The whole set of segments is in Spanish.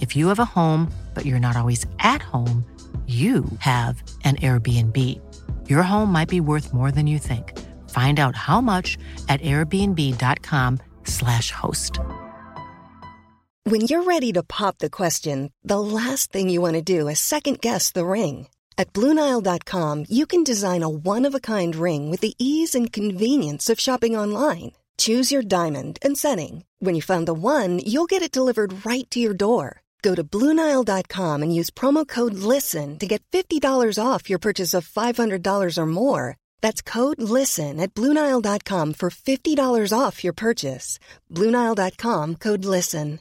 If you have a home, but you're not always at home, you have an Airbnb. Your home might be worth more than you think. Find out how much at airbnb.com/slash host. When you're ready to pop the question, the last thing you want to do is second guess the ring. At Bluenile.com, you can design a one of a kind ring with the ease and convenience of shopping online. Choose your diamond and setting. When you find the one, you'll get it delivered right to your door. Go to Bluenile.com and use promo code LISTEN to get $50 off your purchase of $500 or more. That's code LISTEN at Bluenile.com for $50 off your purchase. Bluenile.com code LISTEN.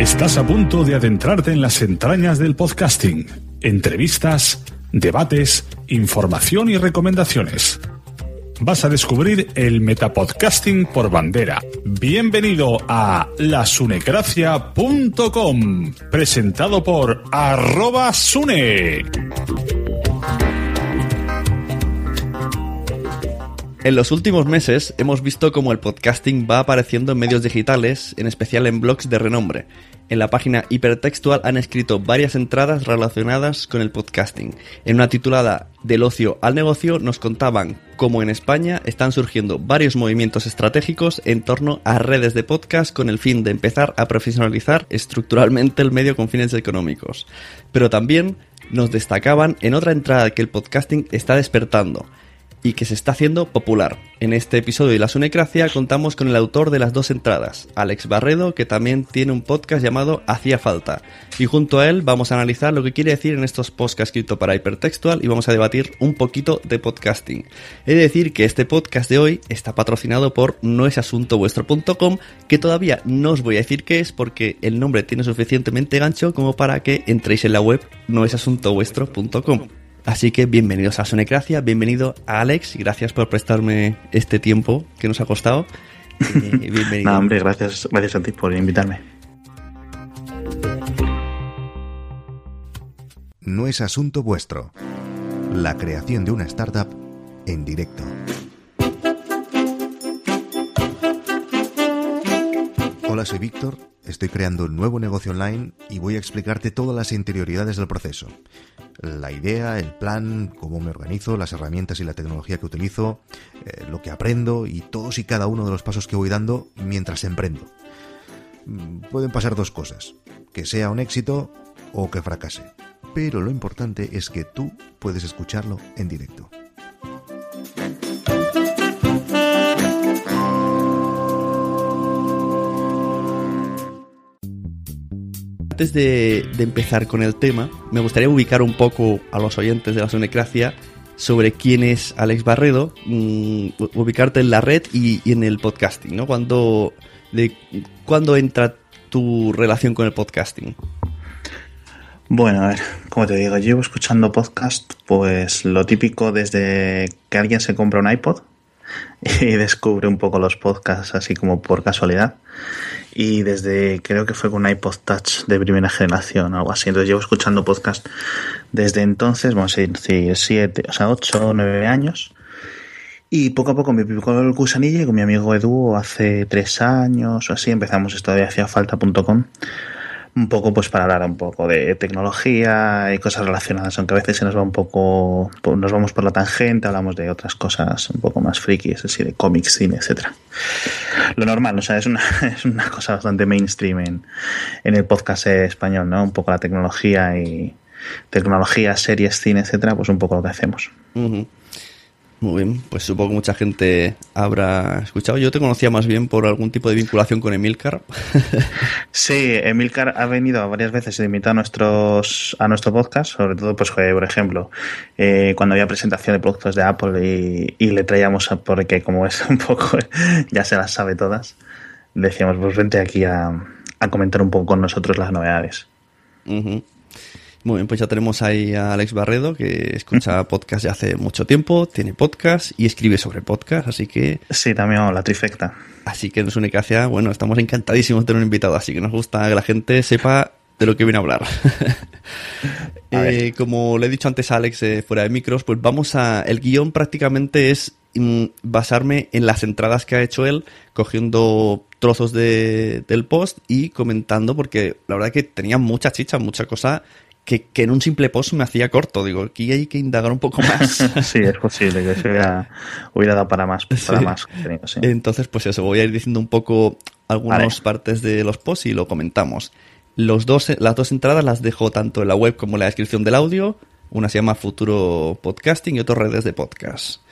Estás a punto de adentrarte en las entrañas del podcasting. Entrevistas, debates, información y recomendaciones vas a descubrir el metapodcasting por bandera. Bienvenido a lasunecracia.com, presentado por arroba sune. En los últimos meses hemos visto cómo el podcasting va apareciendo en medios digitales, en especial en blogs de renombre. En la página hipertextual han escrito varias entradas relacionadas con el podcasting. En una titulada Del ocio al negocio nos contaban cómo en España están surgiendo varios movimientos estratégicos en torno a redes de podcast con el fin de empezar a profesionalizar estructuralmente el medio con fines económicos. Pero también nos destacaban en otra entrada que el podcasting está despertando y que se está haciendo popular. En este episodio de La Sunecracia contamos con el autor de las dos entradas, Alex Barredo, que también tiene un podcast llamado Hacía Falta. Y junto a él vamos a analizar lo que quiere decir en estos podcasts escrito para hipertextual y vamos a debatir un poquito de podcasting. He de decir que este podcast de hoy está patrocinado por noesasuntovuestro.com, que todavía no os voy a decir qué es porque el nombre tiene suficientemente gancho como para que entréis en la web noesasuntovuestro.com. Así que bienvenidos a Sonecracia, bienvenido a Alex, gracias por prestarme este tiempo que nos ha costado. Eh, bienvenido. no, hombre, gracias, gracias a ti por invitarme. No es asunto vuestro. La creación de una startup en directo. Hola, soy Víctor, estoy creando un nuevo negocio online y voy a explicarte todas las interioridades del proceso la idea, el plan, cómo me organizo, las herramientas y la tecnología que utilizo, eh, lo que aprendo y todos y cada uno de los pasos que voy dando mientras emprendo. Mm, pueden pasar dos cosas, que sea un éxito o que fracase, pero lo importante es que tú puedes escucharlo en directo. Antes de, empezar con el tema, me gustaría ubicar un poco a los oyentes de la Sonecracia sobre quién es Alex Barredo, mm, ubicarte en la red y, en el podcasting, ¿no? Cuando, de, ¿Cuándo entra tu relación con el podcasting? Bueno, a ver, como te digo, llevo escuchando podcast, pues lo típico desde que alguien se compra un iPod y descubre un poco los podcasts así como por casualidad. Y desde, creo que fue con un iPod Touch de primera generación, algo así. Entonces llevo escuchando podcast desde entonces, vamos a decir, siete, o sea, ocho nueve años. Y poco a poco me picó el gusanillo y con mi amigo Edu hace tres años o así empezamos esto de haciafalta.com un poco pues para hablar un poco de tecnología y cosas relacionadas, aunque a veces se nos va un poco, nos vamos por la tangente, hablamos de otras cosas un poco más frikis, así de cómics, cine, etcétera. Lo normal, o sea, es una, es una cosa bastante mainstream en, en el podcast español, ¿no? Un poco la tecnología y tecnología, series, cine, etcétera, pues un poco lo que hacemos. Muy bien, pues supongo que mucha gente habrá escuchado. Yo te conocía más bien por algún tipo de vinculación con Emilcar. sí, Emilcar ha venido varias veces a invitar a, nuestros, a nuestro podcast, sobre todo, pues, por ejemplo, eh, cuando había presentación de productos de Apple y, le traíamos, porque como es un poco, ya se las sabe todas, decíamos, pues vente aquí a, comentar un poco con nosotros las novedades. Muy bien, pues ya tenemos ahí a Alex Barredo, que escucha podcast ya hace mucho tiempo, tiene podcast y escribe sobre podcast, así que... Sí, también la trifecta. Así que nos une hacia, bueno, estamos encantadísimos de tener un invitado, así que nos gusta que la gente sepa de lo que viene a hablar. Eh, como le he dicho antes a Alex eh, fuera de micros, pues vamos a... El guion prácticamente es mm, basarme en las entradas que ha hecho él, cogiendo trozos de, del post y comentando, porque la verdad que tenía mucha chicha, mucha cosa que, en un simple post me hacía corto. Digo, aquí hay que indagar un poco más. sí, es posible que se hubiera, dado para más. Para más Entonces, pues eso, voy a ir diciendo un poco algunas partes de los posts y lo comentamos. Los dos, las dos entradas las dejo tanto en la web como en la descripción del audio. Una se llama Futuro Podcasting y otra Redes de Podcast.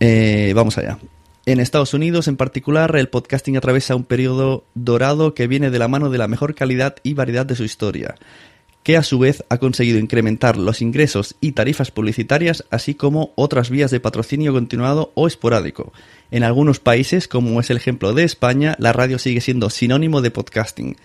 Eh, vamos allá. En Estados Unidos, en particular, el podcasting atraviesa un periodo dorado que viene de la mano de la mejor calidad y variedad de su historia que a su vez ha conseguido incrementar los ingresos y tarifas publicitarias, así como otras vías de patrocinio continuado o esporádico. En algunos países, como es el ejemplo de España, la radio sigue siendo sinónimo de podcasting.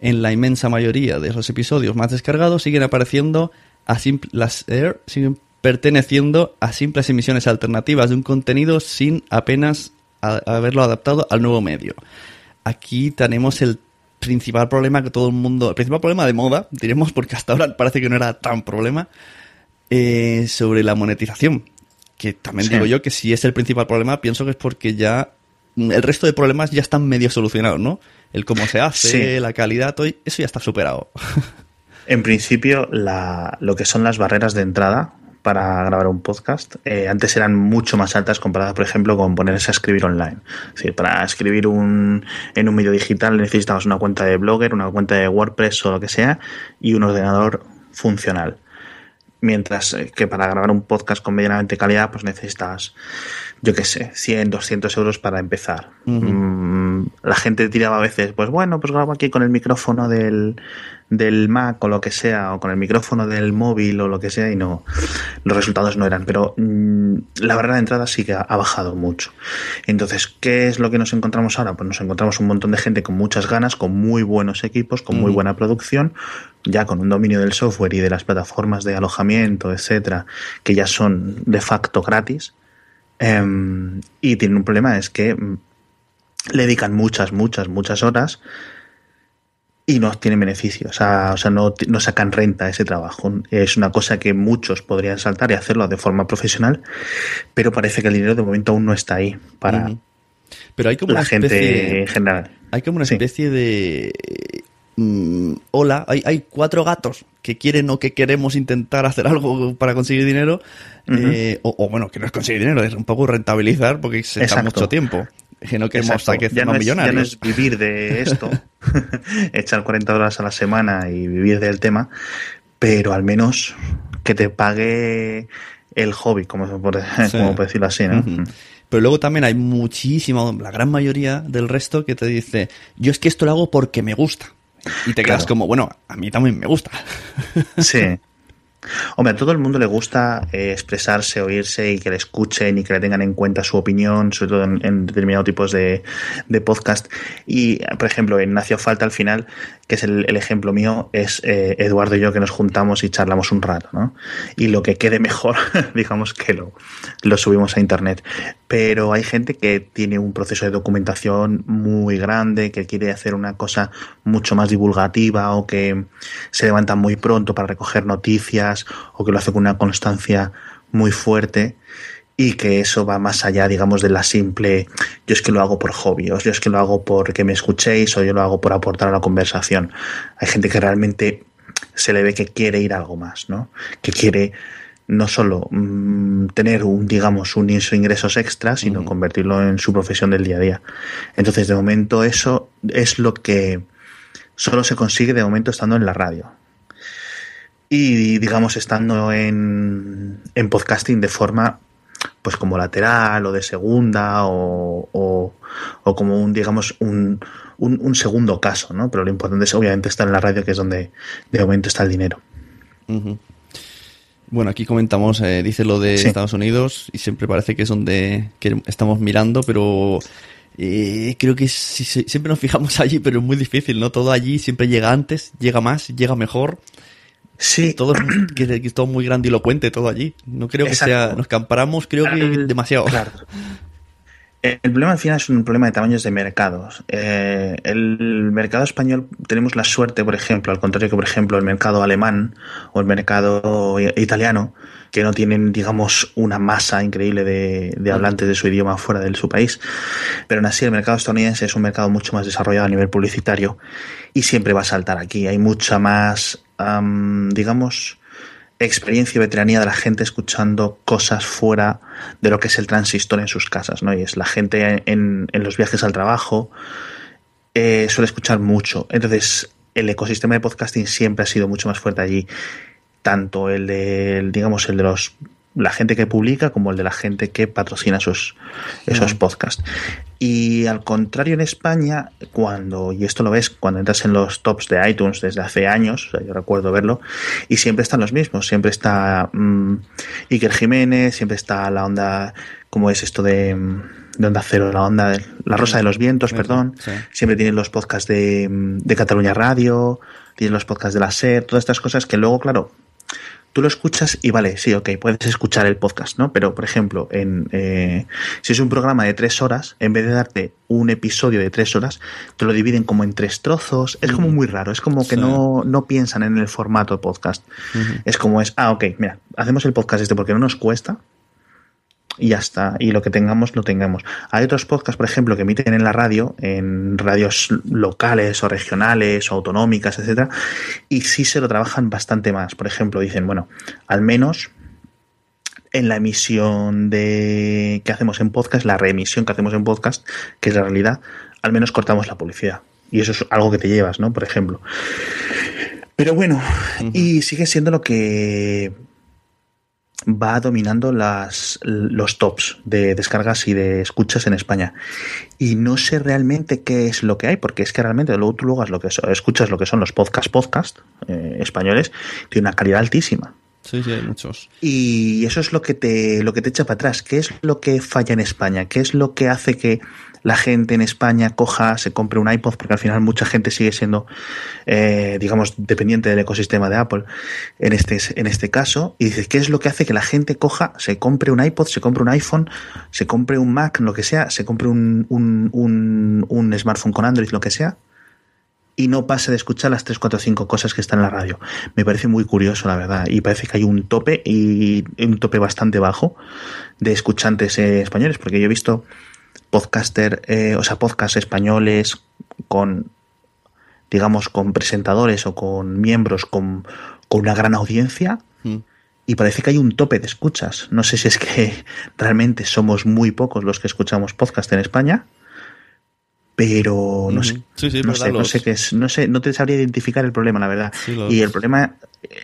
En la inmensa mayoría de los episodios más descargados siguen apareciendo a las siguen perteneciendo a simples emisiones alternativas de un contenido sin apenas haberlo adaptado al nuevo medio. Aquí tenemos el principal problema que todo el mundo, el principal problema de moda, diremos, porque hasta ahora parece que no era tan problema, eh, sobre la monetización. Que también digo yo que si es el principal problema, pienso que es porque ya el resto de problemas ya están medio solucionados, ¿no? El cómo se hace, la calidad, eso ya está superado. En principio, la, lo que son las barreras de entrada para grabar un podcast. Eh, antes eran mucho más altas comparadas, por ejemplo, con ponerse a escribir online. Es para escribir un, en un medio digital necesitabas una cuenta de Blogger, una cuenta de WordPress o lo que sea y un ordenador funcional. Mientras eh, que para grabar un podcast con medianamente calidad, pues necesitas, yo qué sé, 100, 200 euros para empezar. Mm, la gente tiraba a veces, pues bueno, pues grabo aquí con el micrófono del, del Mac o lo que sea, o con el micrófono del móvil o lo que sea, y no, los resultados no eran. Pero mm, la barrera de entrada sí que ha, bajado mucho. Entonces, ¿qué es lo que nos encontramos ahora? Pues nos encontramos un montón de gente con muchas ganas, con muy buenos equipos, con muy buena producción, ya con un dominio del software y de las plataformas de alojamiento, etcétera, que ya son de facto gratis. Em, y tienen un problema, es que mm, le dedican muchas, muchas, muchas horas y no tienen beneficios, o sea, o sea no, no, sacan renta ese trabajo. Es una cosa que muchos podrían saltar y hacerlo de forma profesional, pero parece que el dinero de momento aún no está ahí para pero hay como la una gente en general. Hay como una especie de... Mm, hola, hay, hay cuatro gatos que quieren o que queremos intentar hacer algo para conseguir dinero, eh, o, bueno, que no es conseguir dinero, es un poco rentabilizar porque se está mucho tiempo. Que no queremos que ya no, es, ya no es vivir de esto, echar 40 horas a la semana y vivir del tema, pero al menos que te pague el hobby, como, por, decirlo así, ¿no? Pero luego también hay muchísima, la gran mayoría del resto que te dice, yo es que esto lo hago porque me gusta. Y te quedas como, bueno, a mí también me gusta. Sí. Hombre, a todo el mundo le gusta eh, expresarse, oírse y que le escuchen y que le tengan en cuenta su opinión, sobre todo en, determinados tipos de, de, podcast. Y, por ejemplo, en Nació Falta al final, que es el, ejemplo mío, es eh, Eduardo y yo que nos juntamos y charlamos un rato, ¿no? Y lo que quede mejor, digamos que lo, lo subimos a internet. Pero hay gente que tiene un proceso de documentación muy grande, que quiere hacer una cosa mucho más divulgativa o que se levanta muy pronto para recoger noticias o que lo hace con una constancia muy fuerte y que eso va más allá, digamos, de la simple yo es que lo hago por hobby, o yo es que lo hago porque me escuchéis, o yo lo hago por aportar a la conversación. Hay gente que realmente se le ve que quiere ir a algo más, ¿no? Que quiere no solo mm, tener un, digamos, un ingresos extra, sino convertirlo en su profesión del día a día. Entonces, de momento, eso es lo que solo se consigue de momento estando en la radio. Y, digamos, estando en, en podcasting de forma pues como lateral o de segunda o, o, como un, digamos, un, un, segundo caso, ¿no? Pero lo importante es obviamente estar en la radio, que es donde de momento está el dinero. Bueno, aquí comentamos, eh, dice lo de Estados Unidos y siempre parece que es donde estamos mirando, pero eh, creo que siempre nos fijamos allí, pero es muy difícil, ¿no? Todo allí siempre llega antes, llega más, llega mejor. Sí. Todo es, que, es todo muy grandilocuente, todo allí. No creo que sea. Nos comparamos, creo que demasiado. Claro. El problema al final es un problema de tamaños de mercados. Eh, el mercado español tenemos la suerte, por ejemplo, al contrario que, por ejemplo, el mercado alemán o el mercado italiano, que no tienen, digamos, una masa increíble de, de hablantes de su idioma fuera de su país. Pero aún así, el mercado estadounidense es un mercado mucho más desarrollado a nivel publicitario y siempre va a saltar aquí. Hay mucha más digamos, experiencia y veteranía de la gente escuchando cosas fuera de lo que es el transistor en sus casas, ¿no? Y es la gente en, los viajes al trabajo eh, suele escuchar mucho. Entonces, el ecosistema de podcasting siempre ha sido mucho más fuerte allí. Tanto el de, digamos, el de los la gente que publica como el de la gente que patrocina esos, esos podcasts. Y al contrario en España, cuando, y esto lo ves cuando entras en los tops de iTunes desde hace años, yo recuerdo verlo, y siempre están los mismos, siempre está mm, Iker Jiménez, siempre está la onda, como es esto de, mm, de Onda Cero, la onda, de, la Rosa de los Vientos, perdón, siempre tienen los podcasts de, mm, de Cataluña Radio, tienen los podcasts de la SER, todas estas cosas que luego, claro, tú lo escuchas y vale, sí, ok, puedes escuchar el podcast, ¿no? Pero, por ejemplo, en, eh, si es un programa de tres horas, en vez de darte un episodio de tres horas, te lo dividen como en tres trozos. Es como muy raro, es como que no, no piensan en el formato de podcast. Es como es, ah, ok, mira, hacemos el podcast este porque no nos cuesta, y ya está. Y lo que tengamos, lo tengamos. Hay otros podcasts, por ejemplo, que emiten en la radio, en radios locales o regionales o autonómicas, etcétera, y sí se lo trabajan bastante más. Por ejemplo, dicen, bueno, al menos en la emisión de que hacemos en podcast, la reemisión que hacemos en podcast, que es la realidad, al menos cortamos la publicidad. Y eso es algo que te llevas, ¿no? Por ejemplo. Pero bueno, y sigue siendo lo que va dominando las, los tops de descargas y de escuchas en España. Y no sé realmente qué es lo que hay, porque es que realmente luego tú luego lo que escuchas lo que son los podcast podcast eh, españoles, tiene una calidad altísima. Sí, sí, hay muchos. Y eso es lo que te, lo que te echa para atrás. ¿Qué es lo que falla en España? ¿Qué es lo que hace que la gente en España coja, se compre un iPod? Porque al final mucha gente sigue siendo, eh, digamos, dependiente del ecosistema de Apple en este, en este caso. Y dice, ¿qué es lo que hace que la gente coja, se compre un iPod, se compre un iPhone, se compre un Mac, lo que sea, se compre un, un, un, un smartphone con Android, lo que sea? y no pase de escuchar las 3, 4, 5 cosas que están en la radio. Me parece muy curioso, la verdad. Y parece que hay un tope y un tope bastante bajo de escuchantes eh, españoles, porque yo he visto podcaster, eh, o sea, podcasts españoles con, digamos, con presentadores o con miembros con, con una gran audiencia. Mm. Y parece que hay un tope de escuchas. No sé si es que realmente somos muy pocos los que escuchamos podcast en España pero no sé, no, sé no sé qué es, no sé, no te sabría identificar el problema, la verdad. y el problema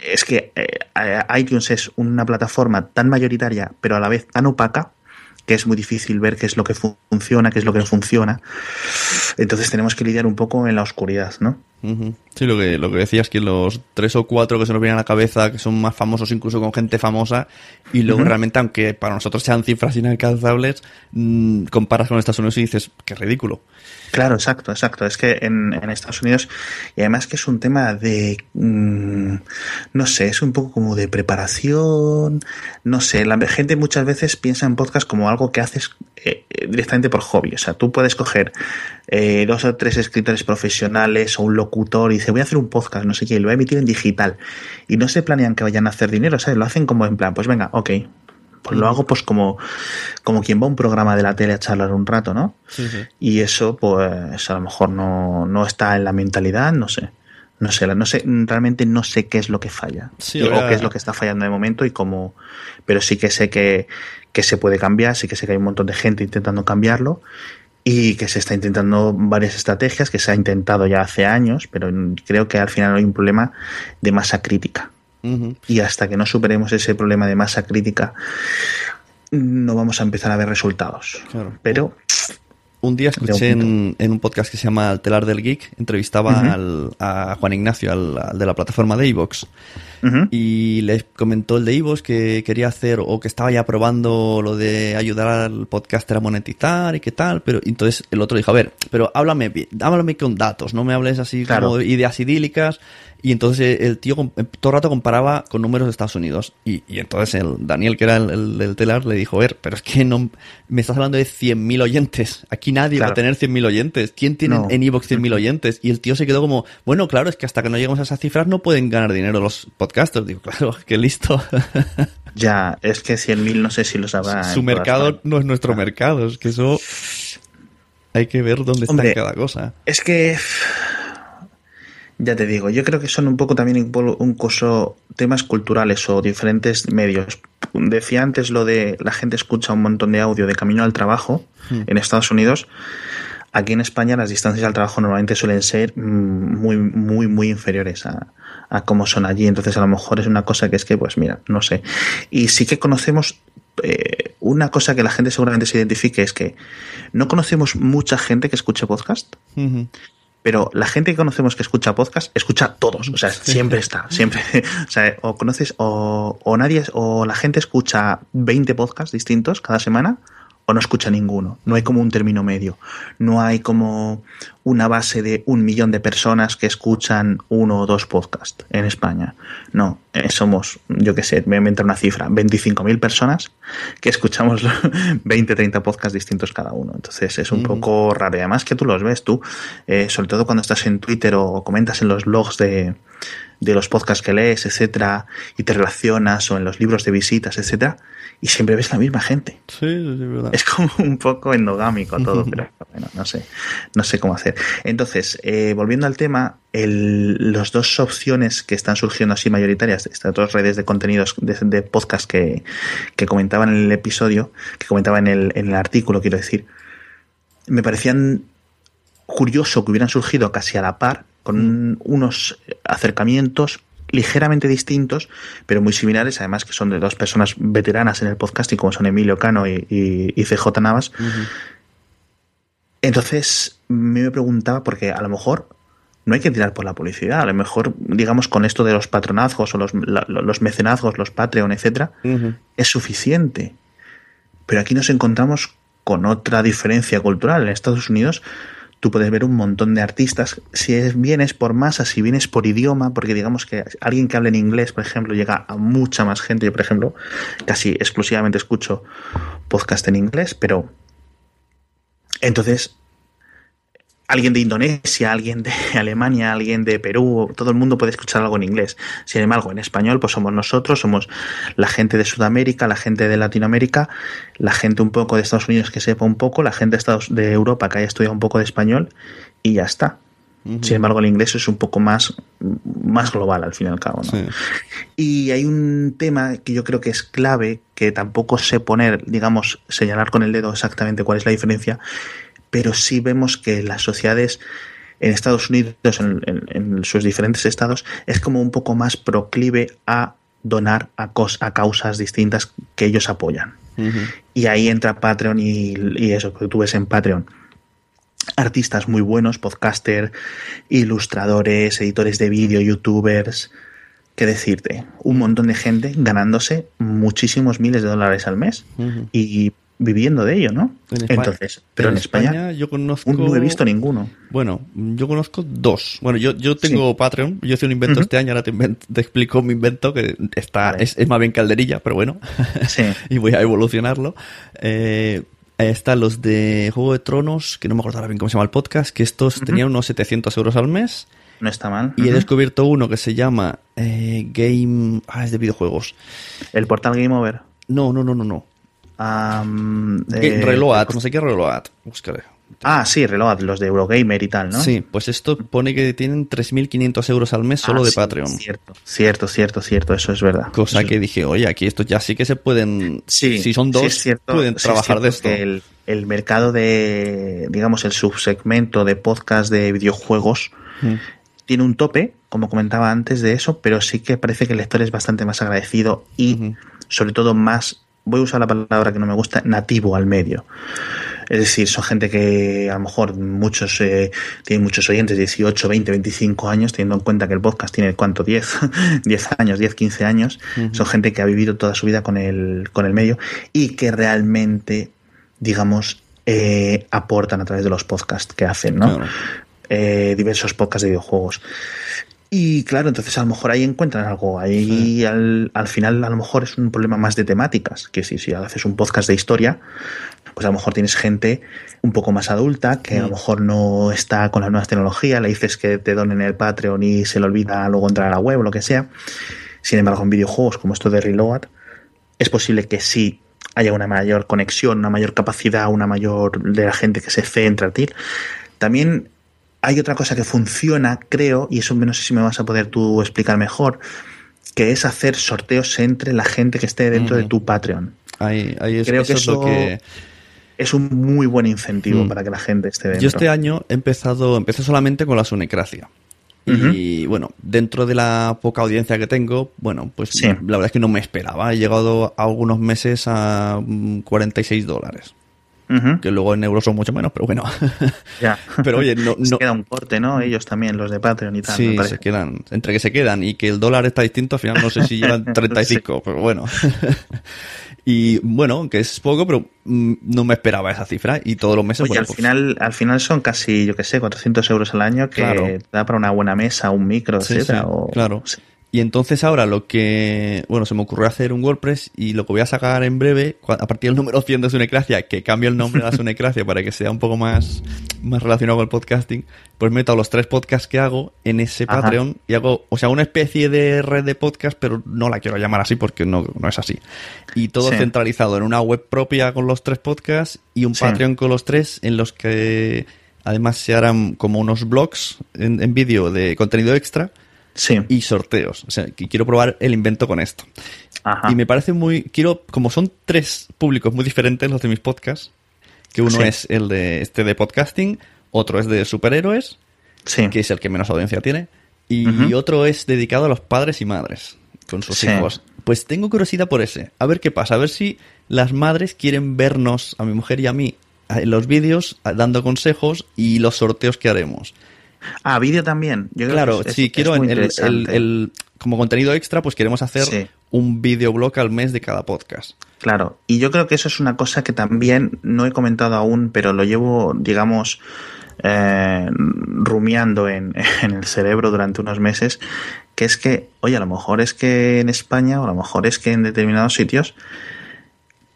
es que eh, iTunes es una plataforma tan mayoritaria, pero a la vez tan opaca, que es muy difícil ver qué es lo que funciona, qué es lo que no funciona. Entonces tenemos que lidiar un poco en la oscuridad, ¿no? Sí, lo que, lo que decías, que los tres o cuatro que se nos vienen a la cabeza, que son más famosos incluso con gente famosa, y luego realmente, aunque para nosotros sean cifras inalcanzables, mmm, comparas con Estados Unidos y dices, qué ridículo. Claro, exacto, exacto. Es que en, en, Estados Unidos, y además que es un tema de, mmm, no sé, es un poco como de preparación, no sé, la gente muchas veces piensa en podcast como algo que haces eh, directamente por hobby. O sea, tú puedes coger eh, dos o tres escritores profesionales o un locutor y dice, voy a hacer un podcast, no sé qué, y lo voy a emitir en digital. Y no se planean que vayan a hacer dinero, ¿sabes? Lo hacen como en plan, pues venga, ok, pues lo hago pues como, como quien va a un programa de la tele a charlar un rato, ¿no? Y eso, pues, a lo mejor no, no está en la mentalidad, no sé. No sé, no sé, realmente no sé qué es lo que falla. Sí, o qué es lo que está fallando de momento y cómo. Pero sí que sé que, que se puede cambiar, sí que sé que hay un montón de gente intentando cambiarlo y que se está intentando varias estrategias que se ha intentado ya hace años, pero creo que al final hay un problema de masa crítica. Y hasta que no superemos ese problema de masa crítica, no vamos a empezar a ver resultados. Claro. Pero Un día escuché en, en un podcast que se llama El telar del geek, entrevistaba al- a Juan Ignacio, al, al de la plataforma de Evox, y le comentó el de Evox que quería hacer o que estaba ya probando lo de ayudar al podcaster a monetizar y qué tal, pero entonces el otro dijo, a ver, pero háblame, háblame con datos, no me hables así Claro. como ideas idílicas. Y entonces el tío com- todo el rato comparaba con números de Estados Unidos. Y, y entonces el Daniel, que era el, el del telar, le dijo, a ver, pero es que no me estás hablando de 100.000 oyentes. Aquí nadie va a tener 100.000 oyentes. ¿Quién tiene No. en Evox 100.000 oyentes? Y el tío se quedó como, bueno, claro, es que hasta que no lleguemos a esas cifras no pueden ganar dinero los podcasters. Digo, claro, qué listo. ya, es que 100.000 no sé si los habrá. Su mercado no es nuestro mercado. Es que eso hay que ver dónde está Hombre, cada cosa. Es que. Ya te digo, yo creo que son un poco también un, coso temas culturales o diferentes medios. Decía antes lo de la gente escucha un montón de audio de camino al trabajo Hmm. en Estados Unidos. Aquí en España las distancias al trabajo normalmente suelen ser mm, muy, muy, muy inferiores a, a cómo son allí. Entonces a lo mejor es una cosa que es que, pues mira, no sé. Y sí que conocemos eh, una cosa que la gente seguramente se identifique es que no conocemos mucha gente que escuche podcast. Pero la gente que conocemos que escucha podcast, escucha todos. O sea, siempre está. Siempre. O sea, o conoces, o, o nadie, o la gente escucha 20 podcasts distintos cada semana, o no escucha ninguno. No hay como un término medio. No hay como una base de un millón de personas que escuchan uno o dos podcasts en España. No, eh, somos, yo qué sé, me inventar una cifra, 25.000 personas que escuchamos 20, 30 podcasts distintos cada uno. Entonces es un Ujú. poco raro. Y además que tú los ves tú, eh, sobre todo cuando estás en Twitter o comentas en los blogs de, de los podcasts que lees, etcétera, y te relacionas o en los libros de visitas, etcétera, y siempre ves la misma gente. Sí, sí, verdad. Es como un poco endogámico todo, pero bueno, no sé, no sé cómo hacer. Entonces, eh, volviendo al tema, los dos opciones que están surgiendo así mayoritarias, estas dos redes de contenidos de, de podcast que, que comentaba en el episodio, que comentaba en el, en el artículo, quiero decir, me parecían curioso que hubieran surgido casi a la par, con unos acercamientos ligeramente distintos, pero muy similares, además que son de dos personas veteranas en el podcasting, como son Emilio Cano y, y- y CJ Navas. Entonces, me preguntaba, porque a lo mejor no hay que tirar por la publicidad, a lo mejor, digamos, con esto de los patronazgos o los, la- los mecenazgos, los Patreon, etcétera, es suficiente. Pero aquí nos encontramos con otra diferencia cultural. En Estados Unidos tú puedes ver un montón de artistas, si es, bien es por masa, si bien es por idioma, porque digamos que alguien que hable en inglés, por ejemplo, llega a mucha más gente. Yo, por ejemplo, casi exclusivamente escucho podcast en inglés, pero entonces alguien de Indonesia, alguien de Alemania, alguien de Perú, todo el mundo puede escuchar algo en inglés. Sin embargo, en español, pues somos nosotros, somos la gente de Sudamérica, la gente de Latinoamérica, la gente un poco de Estados Unidos que sepa un poco, la gente de, Estados, de Europa que haya estudiado un poco de español y ya está. Sin embargo, el inglés es un poco más, más global al fin y al cabo. ¿no? Sí. Y hay un tema que yo creo que es clave, que tampoco sé poner, digamos, señalar con el dedo exactamente cuál es la diferencia, pero sí vemos que las sociedades en Estados Unidos, en, en- en sus diferentes estados, es como un poco más proclive a donar a, cos- a causas distintas que ellos apoyan. Y ahí entra Patreon y, y eso que tú ves en Patreon. artistas muy buenos, podcaster, ilustradores, editores de vídeo, youtubers, qué decirte, un montón de gente ganándose muchísimos miles de dólares al mes y viviendo de ello, ¿no? Entonces, pero en, España, yo conozco no he visto ninguno. Bueno, yo conozco dos. Bueno, yo, yo tengo Patreon, yo hice un invento este año, ahora te, explico mi invento que está es, más bien calderilla, pero bueno, sí. y voy a evolucionarlo. Eh, están los de Juego de Tronos, que no me acuerdo ahora bien cómo se llama el podcast, que estos tenían unos 700 euros al mes. No está mal. Y he descubierto uno que se llama eh, Game... Ah, es de videojuegos. ¿El portal Game Over? No, no, no, no, no. Eh, Reload, no sé qué Reload. Buscaré. Ah, sí, Reload, los de Eurogamer y tal, ¿no? Sí, pues esto pone que tienen 3.500 euros al mes solo Ah, de sí, Patreon. Cierto, cierto, cierto, cierto, eso es verdad. Cosa Eso que dije, oye, aquí estos ya sí que se pueden. Sí, si son dos, cierto, pueden trabajar de esto. El, el mercado de, digamos, el subsegmento de podcast de videojuegos Mm. tiene un tope, como comentaba antes de eso, pero sí que parece que el lector es bastante más agradecido y, sobre todo, más, voy a usar la palabra que no me gusta, nativo al medio. Es decir, son gente que a lo mejor muchos eh, tienen muchos oyentes, 18, 20, 25 años, teniendo en cuenta que el podcast tiene cuánto, 10, 10 años, 10, 15 años. Son gente que ha vivido toda su vida con el, con el medio y que realmente, digamos, eh, aportan a través de los podcasts que hacen, ¿no? Claro. Eh, diversos podcasts de videojuegos. Y claro, entonces a lo mejor ahí encuentran algo. Ahí al, al final a lo mejor es un problema más de temáticas. Que si, si haces un podcast de historia, pues a lo mejor tienes gente un poco más adulta que a lo mejor no está con las nuevas tecnologías, le dices que te donen el Patreon y se le olvida luego entrar a la web o lo que sea. Sin embargo, en videojuegos como esto de Reload, es posible que sí haya una mayor conexión, una mayor capacidad, una mayor de la gente que se centra a ti. También hay otra cosa que funciona, creo, y eso no sé si me vas a poder tú explicar mejor, que es hacer sorteos entre la gente que esté dentro de tu Patreon. Ahí, ahí es, Creo eso que eso que. es un muy buen incentivo Mm. para que la gente esté dentro. Yo este año he empezado, empecé solamente con la sunecracia. Y bueno, dentro de la poca audiencia que tengo, bueno, pues Sí. la verdad es que no me esperaba. He llegado a algunos meses a mm, 46 dólares. Que luego en euros son mucho menos, pero bueno. ya. pero oye, no, Se queda un corte, ¿no? Ellos también, los de Patreon y tal. Sí, se quedan. Entre que se quedan y que el dólar está distinto, al final no sé si llevan 35, pero bueno. y bueno, que es poco, pero mm, no me esperaba esa cifra. Y todos los meses, Oye, bueno, al pues, final, al final son casi, yo que sé, 400 euros al año que Claro. da para una buena mesa, un micro, Sí, etcétera. sí, o- claro. sí. Y entonces ahora lo que, bueno, se me ocurrió hacer un WordPress y lo que voy a sacar en breve, a partir del número 100 de Sunecracia, que cambie el nombre de la Sunecracia para que sea un poco más, más relacionado con el podcasting, pues meto los tres podcasts que hago en ese Ajá. Patreon y hago, o sea, una especie de red de podcast, pero no la quiero llamar así porque no, no es así. Y todo Sí. centralizado en una web propia con los tres podcasts y un Sí. Patreon con los tres en los que además se harán como unos blogs en, en vídeo de contenido extra Sí. y sorteos. O sea, que quiero probar el invento con esto. Ajá. Y me parece muy. Quiero. Como son tres públicos muy diferentes los de mis podcasts, que uno Sí. es el de este de podcasting, otro es de superhéroes, Sí. que es el que menos audiencia tiene, y otro es dedicado a los padres y madres con sus hijos. Pues tengo curiosidad por ese. A ver qué pasa. A ver si las madres quieren vernos, a mi mujer y a mí, en los vídeos, dando consejos y los sorteos que haremos. Ah, vídeo también. Yo creo Claro, que es- quiero es muy el, el- interesante. el- como contenido extra, pues queremos hacer Sí. un videoblog al mes de cada podcast. Claro, y yo creo que eso es una cosa que también no he comentado aún, pero lo llevo, digamos, eh, rumiando en, en el cerebro durante unos meses, que es que, oye, a lo mejor es que en España, o a lo mejor es que en determinados sitios,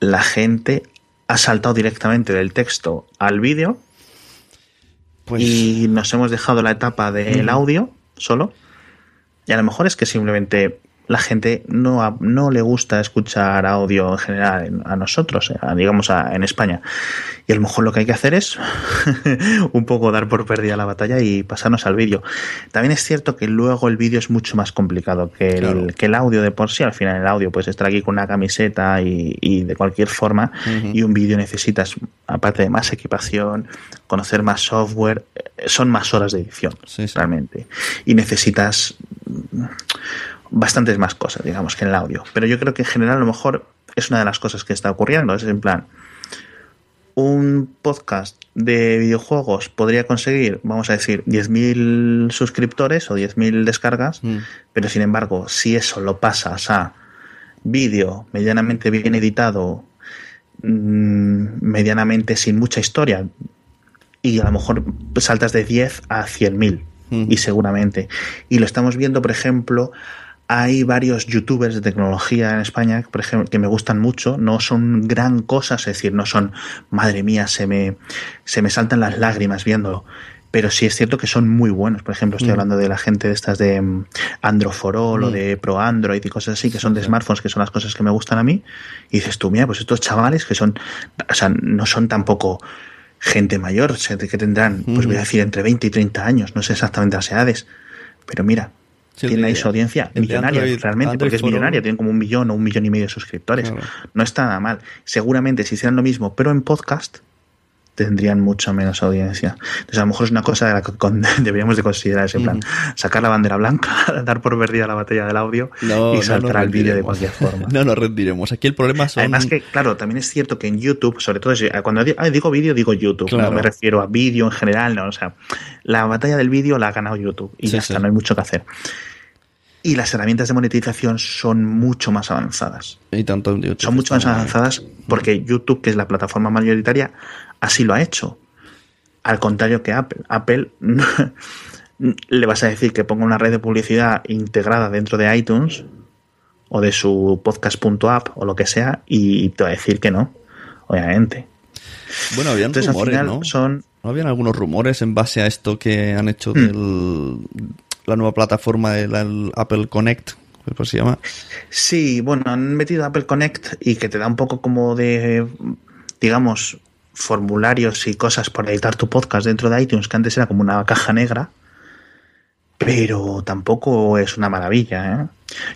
la gente ha saltado directamente del texto al vídeo Pues y nos hemos dejado la etapa del audio solo. Y a lo mejor es que simplemente la gente no, no le gusta escuchar audio en general en- a nosotros, a- digamos a- en España. Y a lo mejor lo que hay que hacer es un poco dar por perdida la batalla y pasarnos al vídeo. También es cierto que luego el vídeo es mucho más complicado que el, Claro. que el audio de por sí. Al final el audio puedes estar aquí con una camiseta y, y de cualquier forma. Y un vídeo necesitas, aparte de más equipación, conocer más software, eh, son más horas de edición, Sí, sí. realmente. Y necesitas bastantes más cosas, digamos, que en el audio. Pero yo creo que en general a lo mejor es una de las cosas que está ocurriendo. Es en plan, un podcast de videojuegos podría conseguir, vamos a decir, 10.000 suscriptores o 10.000 descargas, Mm. pero sin embargo, si eso lo pasas a vídeo medianamente bien editado, mm, medianamente sin mucha historia, y a lo mejor saltas de 10 a 100.000, Ujú. y seguramente. Y lo estamos viendo, por ejemplo, hay varios youtubers de tecnología en España, por ejemplo, que me gustan mucho, no son gran cosas, es decir, no son, madre mía, se me, se me saltan las lágrimas viéndolo. Pero sí es cierto que son muy buenos. Por ejemplo, estoy Mm. hablando de la gente de estas de mm, Androforol o Mm. de Pro Android y cosas así, que son de smartphones, que son las cosas que me gustan a mí. Y dices tú, mira, pues estos chavales que son, o sea, no son tampoco gente mayor, que tendrán, pues voy a decir, entre 20 y 30 años, no sé exactamente las edades. Pero mira, Sí, tiene ahí su audiencia millonaria Android- realmente, Android porque es millonaria, tiene como un millón o un millón y medio de suscriptores. Claro. No está nada mal. Seguramente si hicieran lo mismo, pero en podcast, tendrían mucho menos audiencia. Entonces a lo mejor es una cosa de la que con- deberíamos de considerar ese plan. Sacar la bandera blanca, dar por perdida la batalla del audio No, y saltar al vídeo de cualquier forma. No nos rendiremos. Aquí el problema son... Además que, claro, también es cierto que en YouTube, sobre todo cuando di- digo vídeo, digo YouTube, Claro. no me refiero a vídeo en general, no, o sea, la batalla del vídeo la ha ganado YouTube y Sí, ya sí. está, no hay mucho que hacer. Y las herramientas de monetización son mucho más avanzadas. Y tanto en YouTube Son mucho más avanzadas porque YouTube, que es la plataforma mayoritaria, así lo ha hecho. Al contrario que Apple. Apple le vas a decir que ponga una red de publicidad integrada dentro de iTunes o de su podcast.app o lo que sea y te va a decir que no, obviamente. Bueno, habían Entonces al final ¿no? son... ¿No habían algunos rumores en base a esto que han hecho Hmm. del, la nueva plataforma del Apple Connect? ¿Cómo se llama? Sí, bueno, han metido Apple Connect y que te da un poco como de, digamos, formularios y cosas para editar tu podcast dentro de iTunes, que antes era como una caja negra, pero tampoco es una maravilla. ¿eh?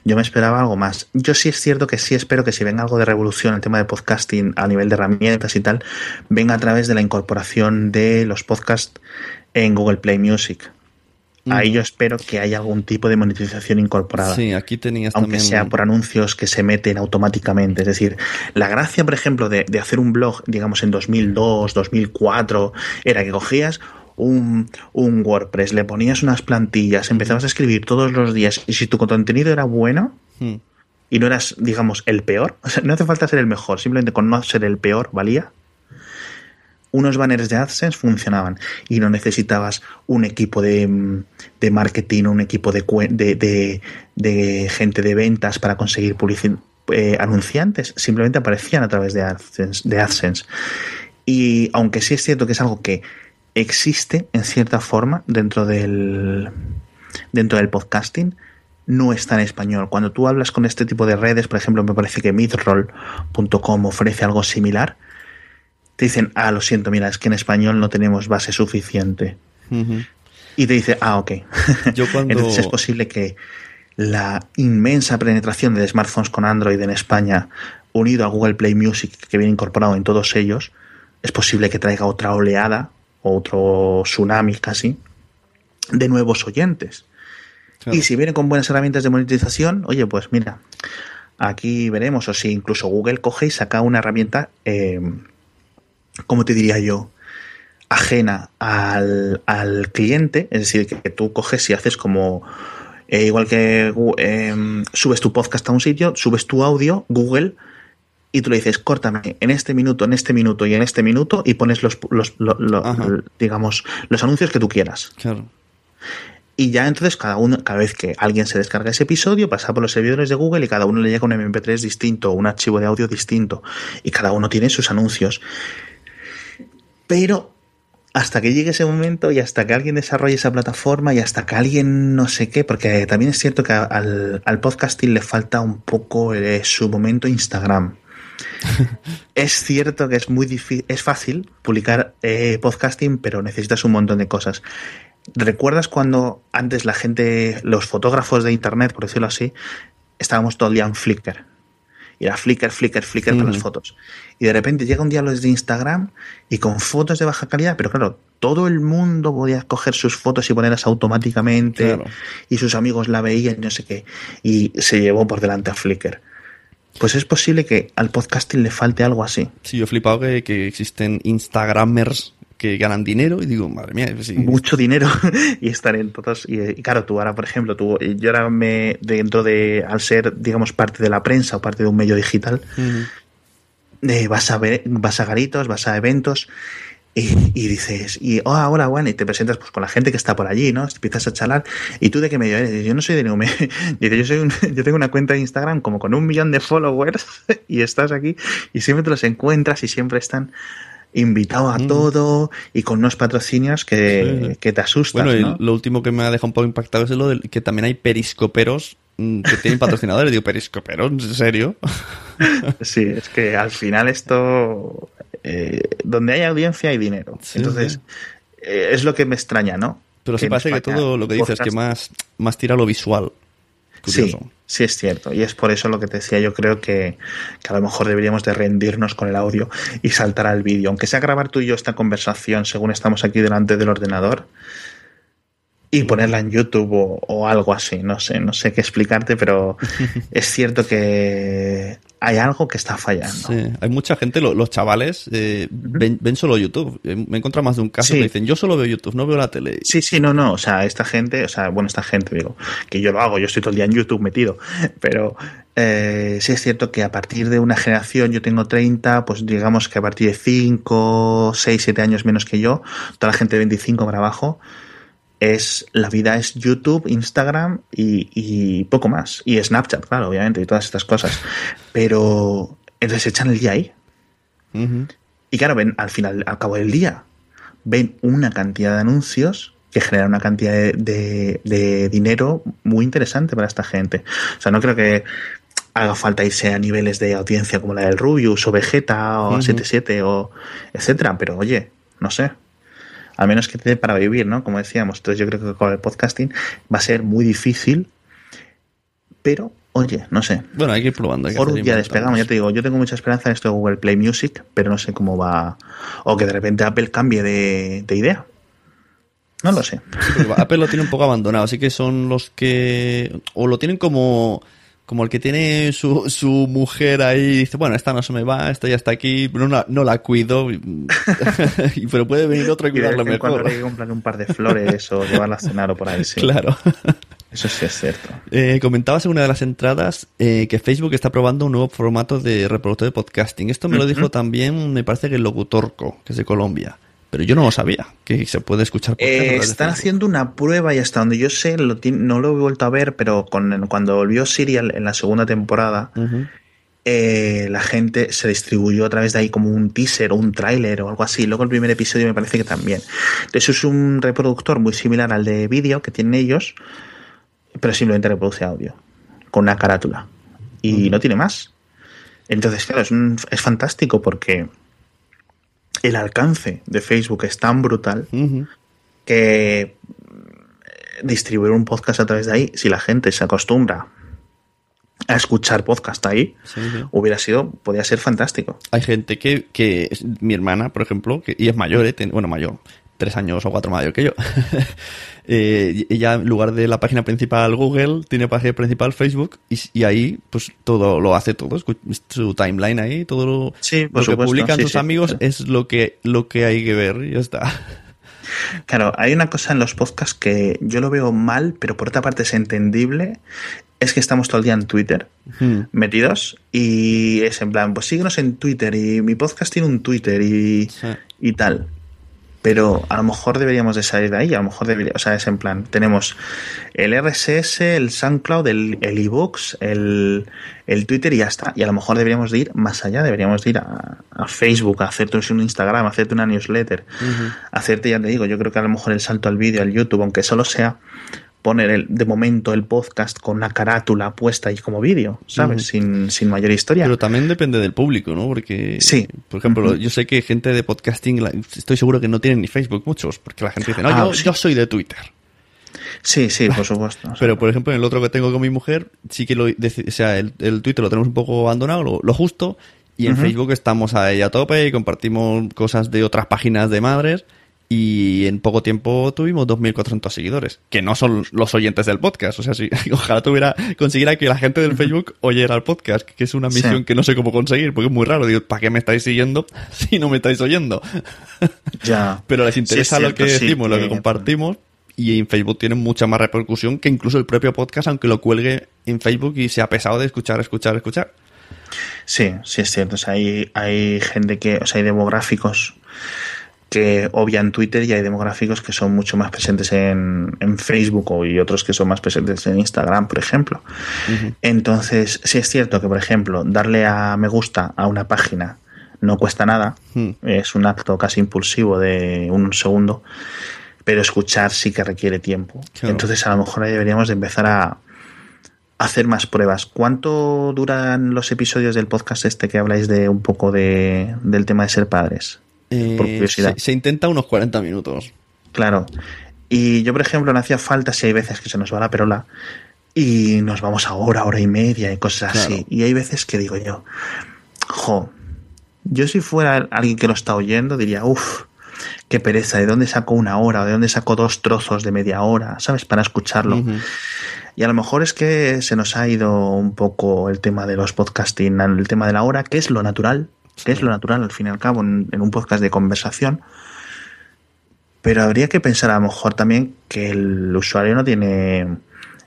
Yo me esperaba algo más. Yo sí es cierto que sí espero que si venga algo de revolución el tema de podcasting a nivel de herramientas y tal, venga a través de la incorporación de los podcasts en Google Play Music. Ahí yo espero que haya algún tipo de monetización incorporada Sí, aquí tenías aunque también... sea por anuncios que se meten automáticamente. Es decir, la gracia, por ejemplo, de, de hacer un blog, digamos, en 2002, 2004, era que cogías un, un WordPress, le ponías unas plantillas, empezabas a escribir todos los días y si tu contenido era bueno Hmm. y no eras, digamos, el peor, o sea, no hace falta ser el mejor, simplemente con no ser el peor valía. Unos banners de AdSense funcionaban y no necesitabas un equipo de, mm, de marketing, un equipo de, de, de- gente de ventas para conseguir eh, anunciantes. Simplemente aparecían a través de AdSense, de AdSense. Y aunque sí es cierto que es algo que existe en cierta forma dentro del, dentro del podcasting, no está en español. Cuando tú hablas con este tipo de redes, por ejemplo, me parece que midroll.com ofrece algo similar, te dicen, ah, lo siento, mira, es que en español no tenemos base suficiente. Y te dice, ah, ok. Yo cuando- Entonces es posible que la inmensa penetración de smartphones con Android en España, unido a Google Play Music, que viene incorporado en todos ellos, es posible que traiga otra oleada, otro tsunami casi, de nuevos oyentes. Claro. Y si viene con buenas herramientas de monetización, oye, pues mira, aquí veremos, o si incluso Google coge y saca una herramienta, eh, ¿cómo te diría yo? ajena al, al cliente, es decir, que tú coges y haces como, eh, igual que eh, subes tu podcast a un sitio, subes tu audio, Google, y tú le dices, córtame en este minuto, en este minuto y en este minuto, y pones los, los digamos, los anuncios que tú quieras. Claro. Y ya entonces cada uno, cada vez que alguien se descarga ese episodio, pasa por los servidores de Google y cada uno le llega un MP3 distinto, un archivo de audio distinto. Y cada uno tiene sus anuncios. Pero hasta que llegue ese momento y hasta que alguien desarrolle esa plataforma y hasta que alguien no sé qué, porque también es cierto que al, al podcasting le falta un poco eh, su momento Instagram. es cierto que es muy difícil, es fácil publicar eh, podcasting, pero necesitas un montón de cosas. ¿Recuerdas cuando antes la gente, los fotógrafos de internet, por decirlo así, estábamos todo el día en Flickr? Y era Flickr, Flickr, Flickr para Ujú. las fotos. Y de repente llega un día los de Instagram y con fotos de baja calidad, pero claro, todo el mundo podía coger sus fotos y ponerlas automáticamente Claro. y sus amigos la veían y no sé qué. Y se llevó por delante a Flickr. Pues es posible que al podcasting le falte algo así. Sí, yo he flipado que, que existen Instagramers que ganan dinero y digo, madre mía, pues sí. mucho dinero y estar en todos. Y, y, claro, tú ahora, por ejemplo, tú, yo ahora me, dentro de, al ser, digamos, parte de la prensa o parte de un medio digital, uh -huh. eh, vas, a ver, vas a garitos, vas a eventos. Y, y, dices, y oh, hola, Juan, y te presentas pues con la gente que está por allí, ¿no? Empiezas a charlar, y tú de qué medio eres, yo no soy de ningún medio, yo soy un, yo tengo una cuenta de Instagram como con un millón de followers, y estás aquí, y siempre te los encuentras, y siempre están invitado a mm. todo y con unos patrocinios que, sí. que te asustan. Bueno, ¿no? y lo último que me ha dejado un poco impactado es lo de que también hay periscoperos mm, que tienen patrocinadores. Digo, ¿periscoperos? ¿En serio? sí, es que al final esto, eh, donde hay audiencia hay dinero. Sí, Entonces, sí. Eh, es lo que me extraña, ¿no? Pero se parece que todo lo que dices es que más, más tira lo visual. Curioso. Sí, sí es cierto. Y es por eso lo que te decía, yo creo que, que, a lo mejor deberíamos de rendirnos con el audio y saltar al vídeo. Aunque sea grabar tú y yo esta conversación según estamos aquí delante del ordenador y ponerla en YouTube o, o algo así. No sé, no sé qué explicarte, pero es cierto que hay algo que está fallando. Sí, hay mucha gente, lo, los chavales, eh, uh -huh. ven, ven, solo YouTube. Eh, me he encontrado más de un caso sí. que dicen, yo solo veo YouTube, no veo la tele. Sí, sí, no, no. O sea, esta gente, o sea, bueno, esta gente, digo, que yo lo hago, yo estoy todo el día en YouTube metido, pero eh, sí es cierto que a partir de una generación, yo tengo 30, pues digamos que a partir de 5, 6, 7 años menos que yo, toda la gente de 25 para abajo, es la vida es YouTube, Instagram y, y, poco más. Y Snapchat, claro, obviamente, y todas estas cosas. Pero entonces echan el día ahí. Uh -huh. Y claro, ven al final, al cabo del día, ven una cantidad de anuncios que generan una cantidad de, de, de dinero muy interesante para esta gente. O sea, no creo que haga falta irse a niveles de audiencia como la del Rubius o Vegeta o uh -huh. 77 o etcétera, pero oye, no sé, al menos que te dé para vivir, ¿no? Como decíamos. Entonces yo creo que con el podcasting va a ser muy difícil, pero oye, no sé. Bueno, hay que ir probando. Hay que Por día despegamos, ya te digo, yo tengo mucha esperanza en esto de Google Play Music, pero no sé cómo va. O que de repente Apple cambie de, de idea. No lo sé. Sí, Apple lo tiene un poco abandonado, así que son los que. O lo tienen como como el que tiene su, su mujer ahí y dice, bueno, esta no se me va, esta ya está aquí, no, no la cuido, pero puede venir otro y cuidarla mejor. Cuando hay que comprar un par de flores o llevarla a cenar o por ahí, sí. Claro. Eso sí es cierto. Eh, comentabas en una de las entradas eh, que Facebook está probando un nuevo formato de reproductor de podcasting. Esto me lo dijo también, me parece que el Locutorco, que es de Colombia. Pero yo no lo sabía, que se puede escuchar por eh, Están haciendo una prueba y hasta donde yo sé, lo no lo he vuelto a ver, pero con, cuando volvió Serial en la segunda temporada, uh -huh. eh, la gente se distribuyó a través de ahí como un teaser o un tráiler o algo así. Luego el primer episodio me parece que también. Eso es un reproductor muy similar al de vídeo que tienen ellos, pero simplemente reproduce audio, con una carátula. Y uh -huh. no tiene más. Entonces, claro, es, un, es fantástico porque el alcance de Facebook es tan brutal uh -huh. que distribuir un podcast a través de ahí, si la gente se acostumbra a escuchar podcast ahí, sí, sí. hubiera sido, podría ser fantástico. Hay gente que, que mi hermana, por ejemplo, que, y es mayor, eh, bueno, mayor, tres años o cuatro mayor que yo. eh, ella, en lugar de la página principal Google, tiene página principal Facebook y, y, ahí, pues todo lo hace todo, su timeline ahí, todo lo, sí, lo supuesto, que publican sí, sus amigos es lo que, lo que hay que ver y ya está. Claro, hay una cosa en los podcasts que yo lo veo mal, pero por otra parte es entendible. Es que estamos todo el día en Twitter hmm. metidos y es en plan, pues síguenos en Twitter y mi podcast tiene un Twitter y, y tal pero a lo mejor deberíamos de salir de ahí, a lo mejor debería, o sea, es en plan, tenemos el RSS, el SoundCloud, el ebooks, el, el, Twitter y ya está. Y a lo mejor deberíamos de ir más allá, deberíamos de ir a, a Facebook, a hacerte un Instagram, a hacerte una newsletter, uh -huh. hacerte, ya te digo, yo creo que a lo mejor el salto al vídeo, al YouTube, aunque solo sea poner el, de momento el podcast con una carátula puesta ahí como vídeo, ¿sabes? Uh -huh. sin, sin, mayor historia. Pero también depende del público, ¿no? Porque, sí. por ejemplo, uh -huh. yo sé que gente de podcasting, estoy seguro que no tienen ni Facebook muchos, porque la gente dice, no, ah, yo, sí. yo, soy de Twitter. Sí, sí, por supuesto. O sea, Pero, por ejemplo, en el otro que tengo con mi mujer, sí que lo, o sea, el, el Twitter lo tenemos un poco abandonado, lo, lo justo, y en uh -huh. Facebook estamos ahí a tope y compartimos cosas de otras páginas de madres y en poco tiempo tuvimos 2.400 seguidores, que no son los oyentes del podcast. O sea, si ojalá tuviera, consiguiera que la gente del Facebook oyera el podcast, que es una misión que no sé cómo conseguir, porque es muy raro. Digo, ¿para qué me estáis siguiendo si no me estáis oyendo? Ya. Pero les interesa lo que decimos, lo que compartimos, y en Facebook tienen mucha más repercusión que incluso el propio podcast, aunque lo cuelgue en Facebook y sea pesado de escuchar, escuchar, escuchar. Sí, sí es cierto. O sea, hay, hay gente que, o sea, hay demográficos que obvian Twitter y hay demográficos que son mucho más presentes en, en Facebook y otros que son más presentes en Instagram, por ejemplo. Entonces, sí es cierto que, por ejemplo, darle a me gusta a una página no cuesta nada, hmm. es un acto casi impulsivo de un segundo, pero escuchar sí que requiere tiempo. Entonces, a lo mejor ahí deberíamos de empezar a, hacer más pruebas. ¿Cuánto duran los episodios del podcast este que habláis de un poco de, del tema de ser padres? Eh, se, intenta unos 40 minutos. Claro. Y yo, por ejemplo, no hacía falta si hay veces que se nos va la perola y nos vamos a hora, hora y media y cosas así. Y hay veces que digo yo, jo, yo si fuera alguien que lo está oyendo diría, uff, qué pereza, ¿de dónde saco una hora de dónde saco dos trozos de media hora, ¿sabes? Para escucharlo. Y a lo mejor es que se nos ha ido un poco el tema de los podcasting, el tema de la hora, que es lo natural, que es lo natural al fin y al cabo en, un podcast de conversación. Pero habría que pensar a lo mejor también que el usuario no tiene,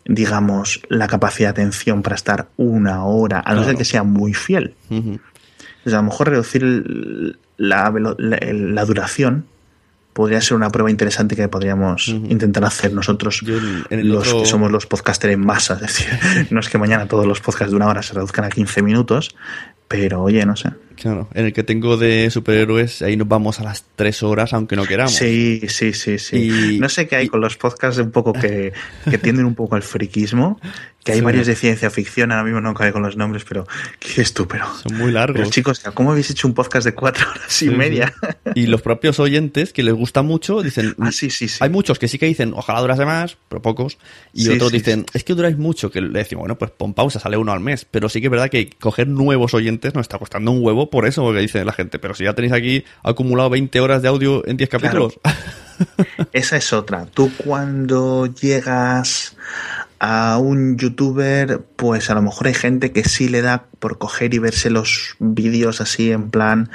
digamos, la capacidad de atención para estar una hora, a no ser que sea muy fiel. a lo mejor reducir la, la, duración podría ser una prueba interesante que podríamos intentar hacer nosotros, los que somos los podcasters en masa. Es decir, no es que mañana todos los podcasts de una hora se reduzcan a 15 minutos, pero oye, no sé. Claro, en el que tengo de superhéroes, ahí nos vamos a las tres horas, aunque no queramos. Sí, sí, sí, sí. no sé qué hay con los podcasts un poco que, que tienden un poco al friquismo, que hay varios de ciencia ficción, ahora mismo no cae con los nombres, pero qué estúpido. Son muy largos. Pero chicos, ¿cómo habéis hecho un podcast de cuatro horas y media? Y los propios oyentes, que les gusta mucho, dicen... Ah, sí, sí, sí. Hay muchos que sí que dicen, ojalá durase más, pero pocos. Y otros dicen, es que duráis mucho, que le decimos, bueno, pues pon pausa, sale uno al mes. Pero sí que es verdad que coger nuevos oyentes nos está costando un huevo por eso, porque dicen la gente, pero si ya tenéis aquí acumulado 20 horas de audio en 10 capítulos. Esa es otra. Tú cuando llegas a un youtuber, pues a lo mejor hay gente que sí le da por coger y verse los vídeos así en plan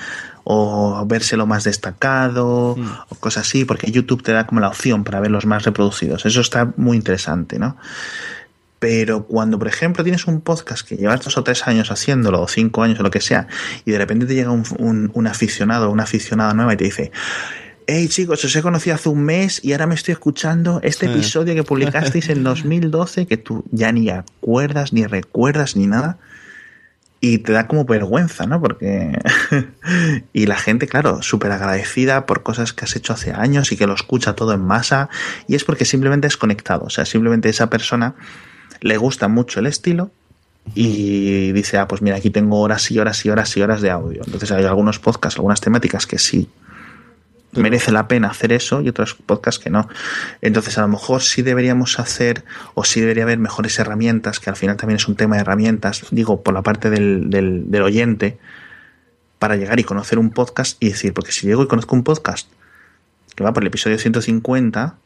o verse lo más destacado hmm. o cosas así, porque YouTube te da como la opción para ver los más reproducidos. Eso está muy interesante, ¿no? Pero cuando, por ejemplo, tienes un podcast que llevas dos o tres años haciéndolo, o cinco años o lo que sea, y de repente te llega un, un, aficionado o una aficionada nueva y te dice, hey chicos, os he conocido hace un mes y ahora me estoy escuchando este episodio que publicasteis en 2012 que tú ya ni acuerdas, ni recuerdas, ni nada. Y te da como vergüenza, ¿no? Porque... y la gente, claro, súper agradecida por cosas que has hecho hace años y que lo escucha todo en masa. Y es porque simplemente es conectado. O sea, simplemente esa persona le gusta mucho el estilo y dice, ah, pues mira, aquí tengo horas y horas y horas y horas de audio. Entonces hay algunos podcasts, algunas temáticas que sí merece la pena hacer eso y otros podcasts que no. Entonces a lo mejor sí deberíamos hacer o sí debería haber mejores herramientas, que al final también es un tema de herramientas, digo, por la parte del, del, oyente, para llegar y conocer un podcast y decir, porque si llego y conozco un podcast que va por el episodio 150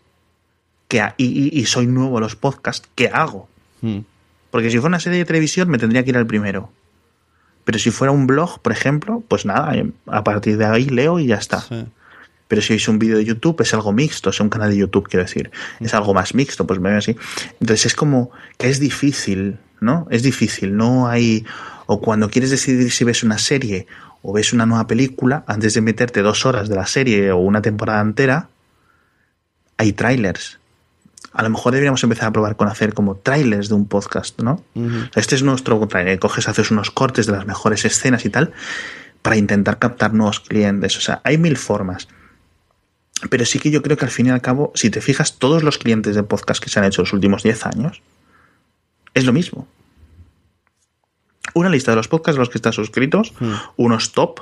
que, y, y soy nuevo a los podcasts, ¿qué hago? Hmm. Porque si fuera una serie de televisión me tendría que ir al primero. Pero si fuera un blog, por ejemplo, pues nada, a partir de ahí leo y ya está. Pero si es un vídeo de YouTube, es algo mixto, es un canal de YouTube, quiero decir. Es algo más mixto, pues me veo así. Entonces es como que es difícil, ¿no? Es difícil, no hay... O cuando quieres decidir si ves una serie o ves una nueva película, antes de meterte dos horas de la serie o una temporada entera, hay trailers a lo mejor deberíamos empezar a probar con hacer como trailers de un podcast, ¿no? Este es nuestro trailer. Coges, haces unos cortes de las mejores escenas y tal para intentar captar nuevos clientes. O sea, hay mil formas. Pero sí que yo creo que al fin y al cabo, si te fijas, todos los clientes de podcast que se han hecho los últimos 10 años, es lo mismo. Una lista de los podcasts a los que estás suscritos, mm. unos top,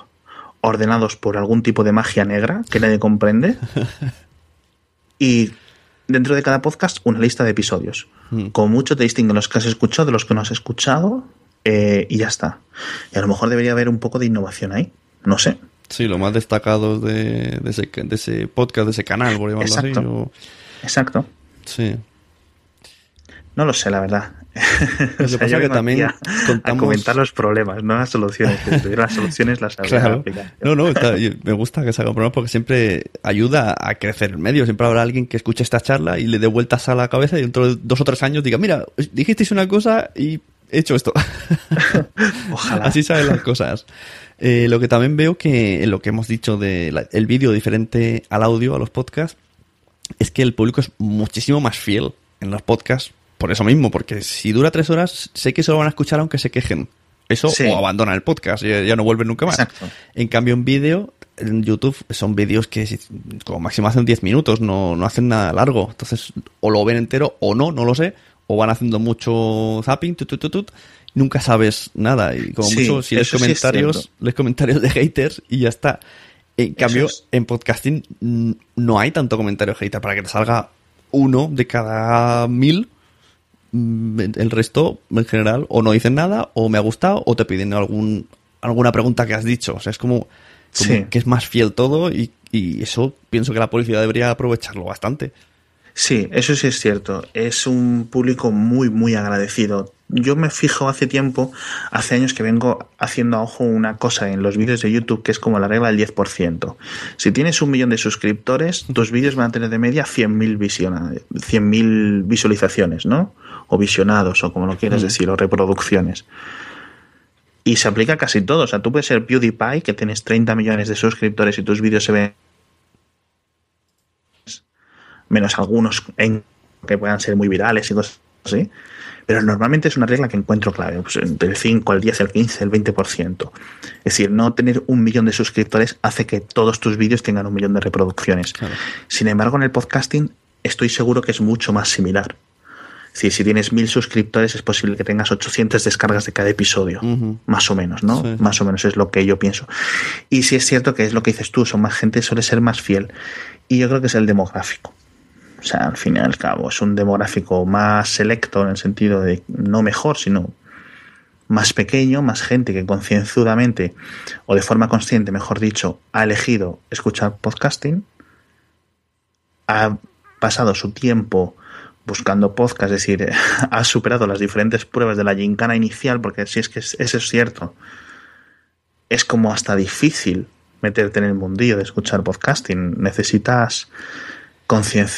ordenados por algún tipo de magia negra que nadie comprende, y dentro de cada podcast una lista de episodios. Mm. Con mucho te distinguen los que has escuchado de los que no has escuchado eh, y ya está. Y a lo mejor debería haber un poco de innovación ahí. No sé. Sí, lo más destacado de, de, ese, de ese podcast, de ese canal, por llamarlo Exacto. así. o- Exacto. Sí. No lo sé, la verdad. Lo que pasa que también contamos- a comentar los problemas, no las soluciones. Las soluciones las Claro. No, no, está- me gusta que se haga un programa porque siempre ayuda a crecer el medio. Siempre habrá alguien que escuche esta charla y le dé vueltas a la cabeza y dentro de dos o tres años diga, mira, dijisteis una cosa y he hecho esto. Ojalá. Así saben las cosas. Eh, lo que también veo que en lo que hemos dicho del vídeo diferente al audio, a los podcasts, es que el público es muchísimo más fiel en los podcasts por eso mismo, porque si dura tres horas, sé que se lo van a escuchar aunque se quejen. Eso Sí. o abandonan el podcast, ya, ya no vuelven nunca más. Exacto. En cambio, en vídeo, en YouTube, son vídeos que como máximo hacen 10 minutos, no, no hacen nada largo. Entonces, o lo ven entero o no, no lo sé. O van haciendo mucho zapping, tut, tut, tut, nunca sabes nada. Y como Sí, mucho, si lees sí comentarios, lees comentarios de haters y ya está. En cambio, es. en podcasting mm, no hay tanto comentario hater para que te salga uno de cada mil. Mm, El resto, en general, o no dicen nada, o me ha gustado, o te piden algún, alguna pregunta que has dicho. O sea, es como, como Sí. que es más fiel todo y, y eso pienso que la publicidad debería aprovecharlo bastante. Sí, eso sí es cierto. Es un público muy, muy agradecido. Yo me fijo hace tiempo, hace años que vengo haciendo a ojo una cosa en los vídeos de YouTube que es como la regla del 10%. Si tienes un millón de suscriptores, tus vídeos van a tener de media 100.000 visiona- 100.000 visualizaciones, ¿no? O visionados, o como lo quieras decir, o reproducciones. Y se aplica a casi todo. O sea, tú puedes ser PewDiePie, que tienes 30 millones de suscriptores y tus vídeos se ven menos algunos en que puedan ser muy virales y cosas así. Pero normalmente es una regla que encuentro clave, pues entre el 5, el 10, el 15, el 20%. Es decir, no tener un millón de suscriptores hace que todos tus vídeos tengan un millón de reproducciones. Claro. Sin embargo, en el podcasting estoy seguro que es mucho más similar. Es decir, si tienes mil suscriptores es posible que tengas 800 descargas de cada episodio, más o menos, ¿no? Sí. Más o menos es lo que yo pienso. Y si es cierto que es lo que dices tú, son más gente, suele ser más fiel. Y yo creo que es el demográfico. O sea, al fin y al cabo, es un demográfico más selecto en el sentido de no mejor, sino más pequeño, más gente que concienzudamente o de forma consciente, mejor dicho, ha elegido escuchar podcasting, ha pasado su tiempo buscando podcast, es decir, ha superado las diferentes pruebas de la gincana inicial, porque si es que es- eso es cierto, es como hasta difícil meterte en el mundillo de escuchar podcasting. Necesitas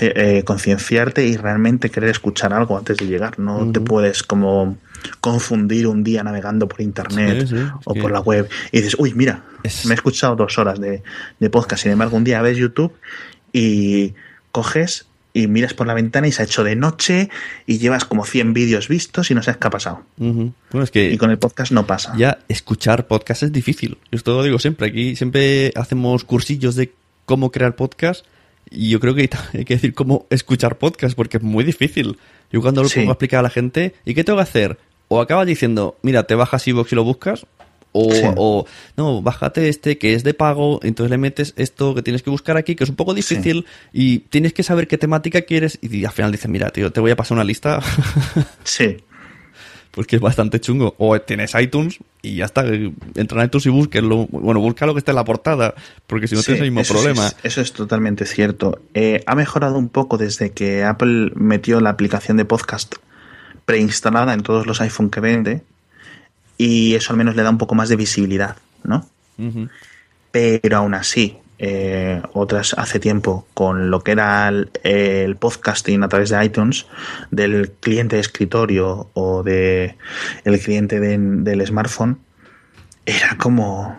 eh, concienciarte y realmente querer escuchar algo antes de llegar. No te puedes como confundir un día navegando por internet Sí, sí, es o por la web y dices, uy, mira, Es- me he escuchado dos horas de, de podcast. Sin embargo, un día ves YouTube y coges y miras por la ventana y se ha hecho de noche y llevas como 100 vídeos vistos y no sabes qué ha pasado. Ujú. Bueno, es que Y con el podcast no pasa. ya escuchar podcast es difícil. Esto lo digo siempre. Aquí siempre hacemos cursillos de cómo crear podcast y yo creo que hay que decir cómo escuchar podcast porque es muy difícil. Yo cuando lo Sí. pongo a explicar a la gente, ¿y qué tengo que hacer? O acabas diciendo, mira, te bajas iVoox y lo buscas, o, Sí. o, no, bájate este que es de pago, entonces le metes esto que tienes que buscar aquí, que es un poco difícil, y tienes que saber qué temática quieres, y al final dices, mira, tío, te voy a pasar una lista Sí, porque es bastante chungo. O tienes iTunes y ya está. Entra en iTunes y búsquenlo. Bueno, busca lo que esté en la portada, porque si no Sí, tienes el mismo eso problema. es- eso es totalmente cierto. Eh, ha mejorado un poco desde que Apple metió la aplicación de podcast preinstalada en todos los iPhone que vende y eso al menos le da un poco más de visibilidad, ¿no? Pero aún así, eh, otras hace tiempo con lo que era el, podcasting a través de iTunes del cliente de escritorio o de el cliente de- del smartphone era como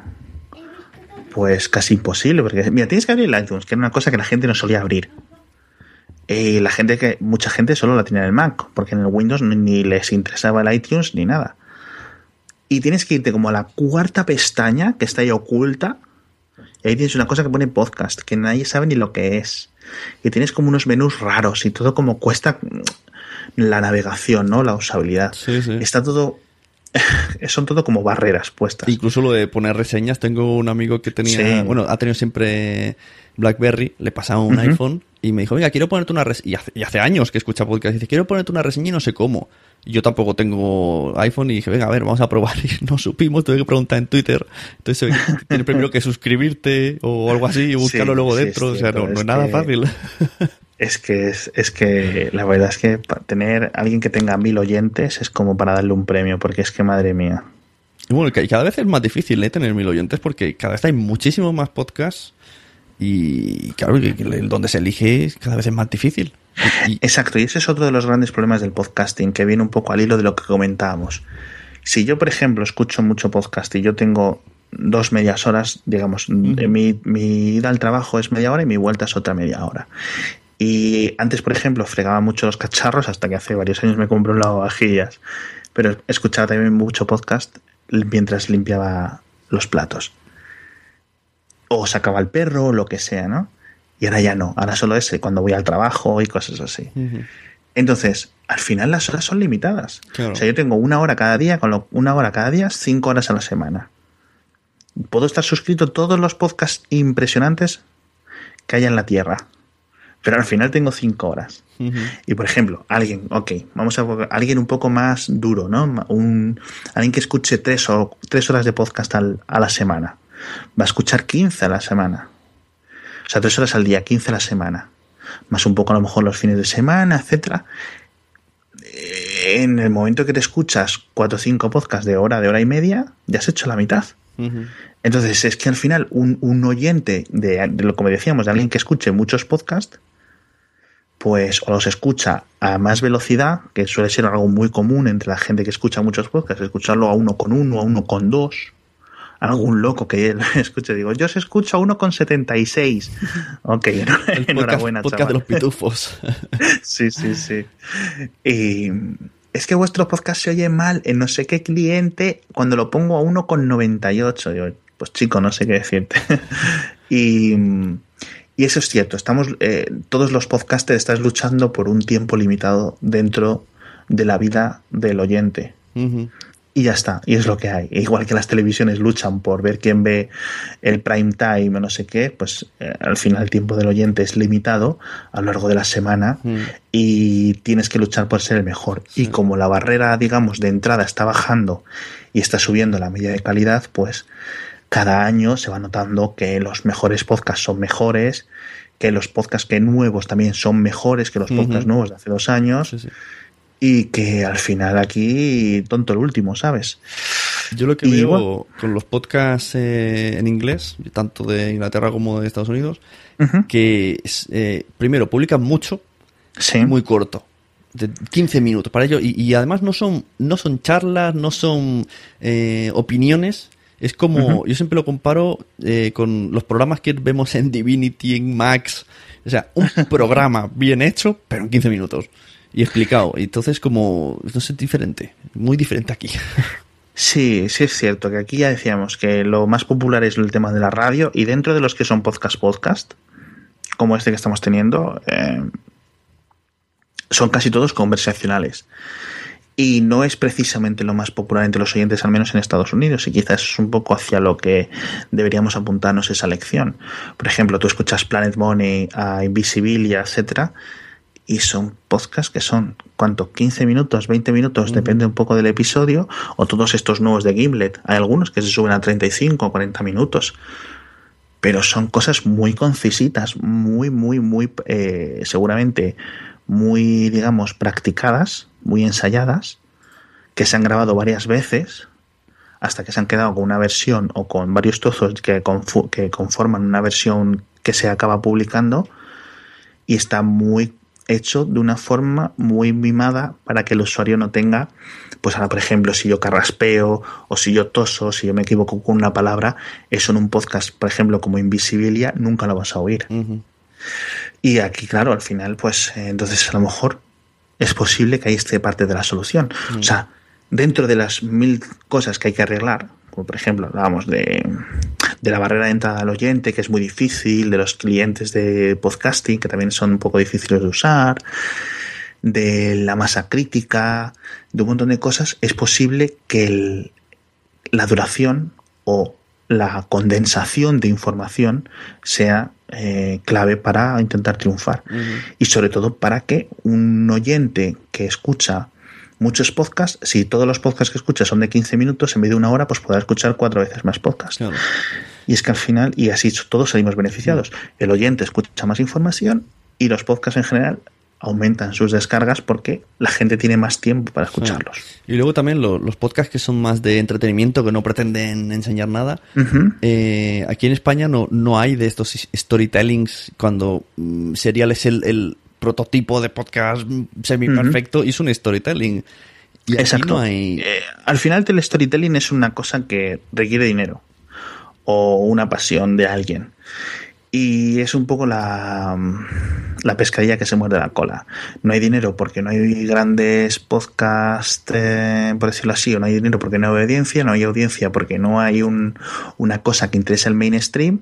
pues casi imposible porque mira tienes que abrir el iTunes que era una cosa que la gente no solía abrir. Y la gente que mucha gente solo la tenía en el Mac porque en el Windows ni, les interesaba el iTunes ni nada. Y tienes que irte como a la cuarta pestaña que está ahí oculta ahí tienes una cosa que pone podcast, que nadie sabe ni lo que es. Y tienes como unos menús raros y todo como cuesta la navegación, ¿no? La usabilidad. Sí, sí. Está todo son todo como barreras puestas. Incluso lo de poner reseñas, tengo un amigo que tenía, bueno, ha tenido siempre BlackBerry, le pasaba un iPhone y me dijo, venga, quiero ponerte una reseña, y hace, años que escucha podcast, dice, quiero ponerte una reseña y no sé cómo. yo tampoco tengo iPhone y dije, venga, a ver, vamos a probar. Y no supimos, tuve que preguntar en Twitter. Entonces tienes primero que suscribirte o algo así y buscarlo luego dentro. o sea, no, es, nada fácil. Es que, es, es que la verdad es que tener alguien que tenga mil oyentes es como para darle un premio, porque es que madre mía. Y bueno, cada vez es más difícil ¿eh? tener mil oyentes porque cada vez hay muchísimos más podcasts y claro, donde se elige cada vez es más difícil. Exacto, y ese es otro de los grandes problemas del podcasting, que viene un poco al hilo de lo que comentábamos. Si yo, por ejemplo, escucho mucho podcast y yo tengo dos medias horas, digamos, mi, mi ida al trabajo es media hora y mi vuelta es otra media hora. Y antes, por ejemplo, fregaba mucho los cacharros hasta que hace varios años me compré un lavavajillas. Pero escuchaba también mucho podcast mientras limpiaba los platos. O sacaba el perro, o lo que sea, ¿no? Y ahora ya no, ahora solo ese, cuando voy al trabajo y cosas así. Entonces, al final las horas son limitadas. O sea, yo tengo una hora cada día, con lo, una hora cada día, cinco horas a la semana. Puedo estar suscrito a todos los podcasts impresionantes que haya en la Tierra pero al final tengo cinco horas. Y por ejemplo, alguien, ok, vamos a alguien un poco más duro, ¿no? Un, alguien que escuche tres, o, tres horas de podcast a la semana. Va a escuchar 15 a la semana. O sea, tres horas al día, 15 a la semana. Más un poco a lo mejor los fines de semana, etcétera. En el momento que te escuchas cuatro o cinco podcasts de hora, de hora y media, ya has hecho la mitad. Entonces, es que al final un, un oyente de, de, lo como decíamos, de alguien que escuche muchos podcasts, pues o los escucha a más velocidad, que suele ser algo muy común entre la gente que escucha muchos podcasts, escucharlo a uno con uno, a uno con dos, algún loco que él escuche, digo, yo se escucho a uno con 76. Ok, enhorabuena, podcast, podcast de los pitufos. sí, sí, sí. Y es que vuestro podcast se oye mal en no sé qué cliente cuando lo pongo a uno con 98. Digo, pues chico, no sé qué decirte. y y eso es cierto, estamos, eh, todos los podcasters están luchando por un tiempo limitado dentro de la vida del oyente. Y ya está, y es lo que hay. Igual que las televisiones luchan por ver quién ve el prime time o no sé qué, pues eh, al final el tiempo del oyente es limitado a lo largo de la semana y tienes que luchar por ser el mejor. Y como la barrera, digamos, de entrada está bajando y está subiendo la media de calidad, pues cada año se va notando que los mejores podcasts son mejores, que los podcasts que nuevos también son mejores que los podcasts nuevos de hace dos años. Y que al final aquí, tonto el último, ¿sabes? Yo lo que veo con los podcasts eh, en inglés, tanto de Inglaterra como de Estados Unidos, que eh, primero publican mucho, muy corto de 15 minutos para ello y, además no son no son charlas no son eh, opiniones es como, yo siempre lo comparo eh, con los programas que vemos en Divinity, en Max. O sea, un programa bien hecho, pero en 15 minutos. Y explicado. Entonces, como, no sé, diferente. Muy diferente aquí. Sí, sí es cierto que aquí ya decíamos que lo más popular es el tema de la radio y dentro de los que son podcast podcast, como este que estamos teniendo, eh, son casi todos conversacionales y no es precisamente lo más popular entre los oyentes, al menos en Estados Unidos, y quizás es un poco hacia lo que deberíamos apuntarnos esa lección. Por ejemplo, tú escuchas Planet Money, a Invisibilia, etcétera, y son podcasts que son, ¿cuánto? 15 minutos, 20 minutos, depende un poco del episodio, o todos estos nuevos de Gimlet. Hay algunos que se suben a 35 o 40 minutos. Pero son cosas muy concisitas, muy, muy, muy, eh, seguramente muy, digamos, practicadas, muy ensayadas, que se han grabado varias veces hasta que se han quedado con una versión o con varios trozos que, que conforman una versión que se acaba publicando y está muy hecho de una forma muy mimada para que el usuario no tenga, pues ahora por ejemplo, si yo carraspeo o si yo toso, si yo me equivoco con una palabra, eso en un podcast, por ejemplo, como Invisibilia, nunca lo vas a oír. Y aquí, claro, al final, pues eh, entonces a lo mejor es posible que ahí esté parte de la solución. O sea, dentro de las mil cosas que hay que arreglar, como por ejemplo hablábamos de, de, la barrera de entrada al oyente, que es muy difícil, de los clientes de podcasting, que también son un poco difíciles de usar, de la masa crítica, de un montón de cosas, es posible que el, la duración o la condensación de información sea eh, clave para intentar triunfar. Y sobre todo para que un oyente que escucha muchos podcasts, si todos los podcasts que escucha son de 15 minutos, en vez de una hora, pues podrá escuchar cuatro veces más podcasts. Y es que al final, y así todos salimos beneficiados. El oyente escucha más información y los podcasts en general aumentan sus descargas porque la gente tiene más tiempo para escucharlos. Y luego también los podcasts que son más de entretenimiento, que no pretenden enseñar nada. Eh, aquí en España no, no hay de estos storytellings cuando mm, Serial es el, prototipo de podcast semi perfecto y es un storytelling. Y Exacto. hay... Eh, al final el storytelling es una cosa que requiere dinero o una pasión de alguien. Y es un poco la, la pescadilla que se muerde la cola. No hay dinero porque no hay grandes podcasts, eh, por decirlo así, o no hay dinero porque no hay audiencia, no hay audiencia porque no hay un, una cosa que interese al mainstream.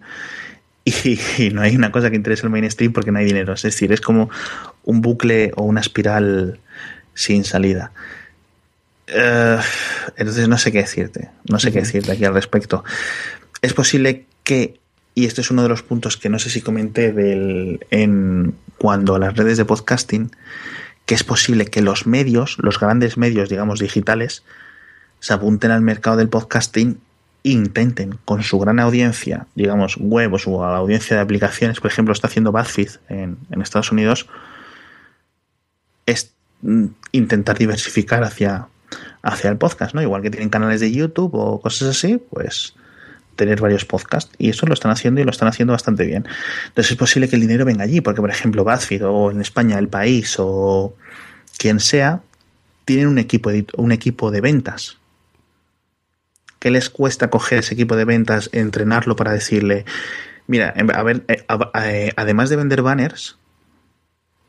Y, no hay una cosa que interese al mainstream porque no hay dinero. Es decir, es como un bucle o una espiral sin salida. Eh, entonces no sé qué decirte, no sé qué decirte aquí al respecto. Es posible que y este es uno de los puntos que no sé si comenté del, en cuando las redes de podcasting, que es posible que los medios, los grandes medios, digamos, digitales, se apunten al mercado del podcasting e intenten con su gran audiencia, digamos, web o su audiencia de aplicaciones, por ejemplo, está haciendo BuzzFeed en, en Estados Unidos, es mm, intentar diversificar hacia, hacia el podcast, ¿no? Igual que tienen canales de YouTube o cosas así, pues tener varios podcasts y eso lo están haciendo y lo están haciendo bastante bien. Entonces es posible que el dinero venga allí, porque por ejemplo BuzzFeed o en España El País o quien sea, tienen un equipo de, un equipo de ventas. ¿Qué les cuesta coger ese equipo de ventas, entrenarlo para decirle, mira, a ver, eh, eh, además de vender banners,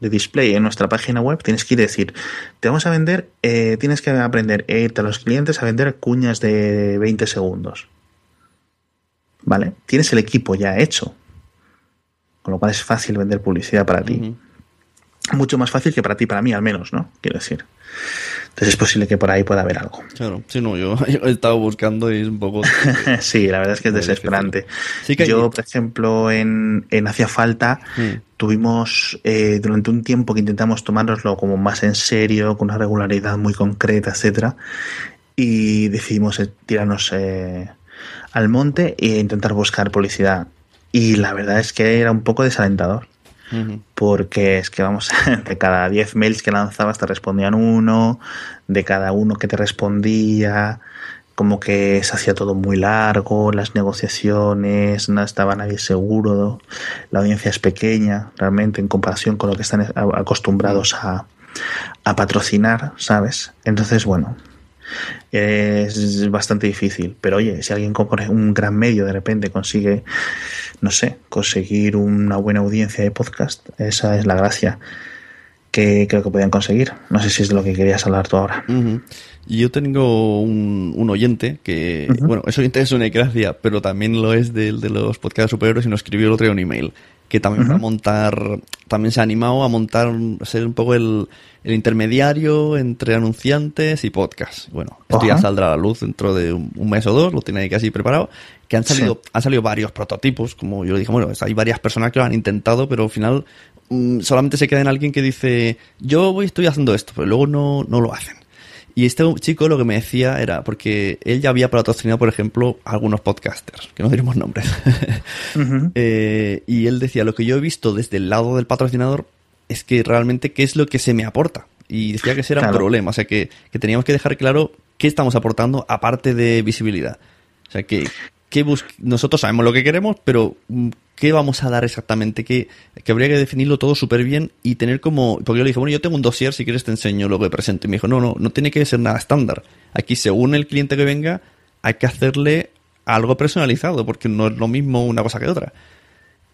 de display en nuestra página web, tienes que ir a decir, te vamos a vender, eh, tienes que aprender a irte a los clientes a vender cuñas de 20 segundos. ¿Vale? Tienes el equipo ya hecho, con lo cual es fácil vender publicidad para ti. Mucho más fácil que para ti, para mí al menos, ¿no? Quiero decir. Entonces es posible que por ahí pueda haber algo. Claro, sí, no, yo, he estado buscando y es un poco... sí, la verdad es que es desesperante. yo, por ejemplo, en, en Hacía Falta mm. tuvimos eh, durante un tiempo que intentamos tomárnoslo como más en serio, con una regularidad muy concreta, etcétera, y decidimos eh, tirarnos... Eh, al monte e intentar buscar publicidad. Y la verdad es que era un poco desalentador. Porque es que vamos, de cada 10 mails que lanzabas te respondían uno, de cada uno que te respondía, como que se hacía todo muy largo, las negociaciones, no estaba nadie seguro, la audiencia es pequeña realmente en comparación con lo que están acostumbrados a, a patrocinar, ¿sabes? Entonces, bueno, es bastante difícil. Pero oye, si alguien compone un gran medio de repente consigue, no sé, conseguir una buena audiencia de podcast, esa es la gracia que creo que podían conseguir. No sé si es de lo que querías hablar tú ahora. Y Yo tengo un, oyente que, bueno, es oyente es una gracia, pero también lo es de, de los podcasts superiores y nos escribió el otro día un email que también va a montar, también se ha animado a montar, a ser un poco el, intermediario entre anunciantes y podcast. Bueno, esto ya saldrá a la luz dentro de un, mes o dos, lo tiene ahí casi preparado, que han salido, han salido varios prototipos, como yo dije, bueno, hay varias personas que lo han intentado, pero al final mm, solamente se queda en alguien que dice, yo voy, estoy haciendo esto, pero luego no, no lo hacen. Y este chico lo que me decía era, porque él ya había patrocinado, por ejemplo, algunos podcasters, que no diremos nombres. Eh, y él decía, lo que yo he visto desde el lado del patrocinador es que realmente qué es lo que se me aporta. Y decía que ese era un problema, o sea, que, que, teníamos que dejar claro qué estamos aportando aparte de visibilidad. O sea, que, que nosotros sabemos lo que queremos, pero mm, ¿qué vamos a dar exactamente? Que, que habría que definirlo todo súper bien y tener como... Porque yo le dije, bueno, yo tengo un dossier, si quieres te enseño lo que presento. Y me dijo, no, no, no tiene que ser nada estándar. Aquí, según el cliente que venga, hay que hacerle algo personalizado, porque no es lo mismo una cosa que otra.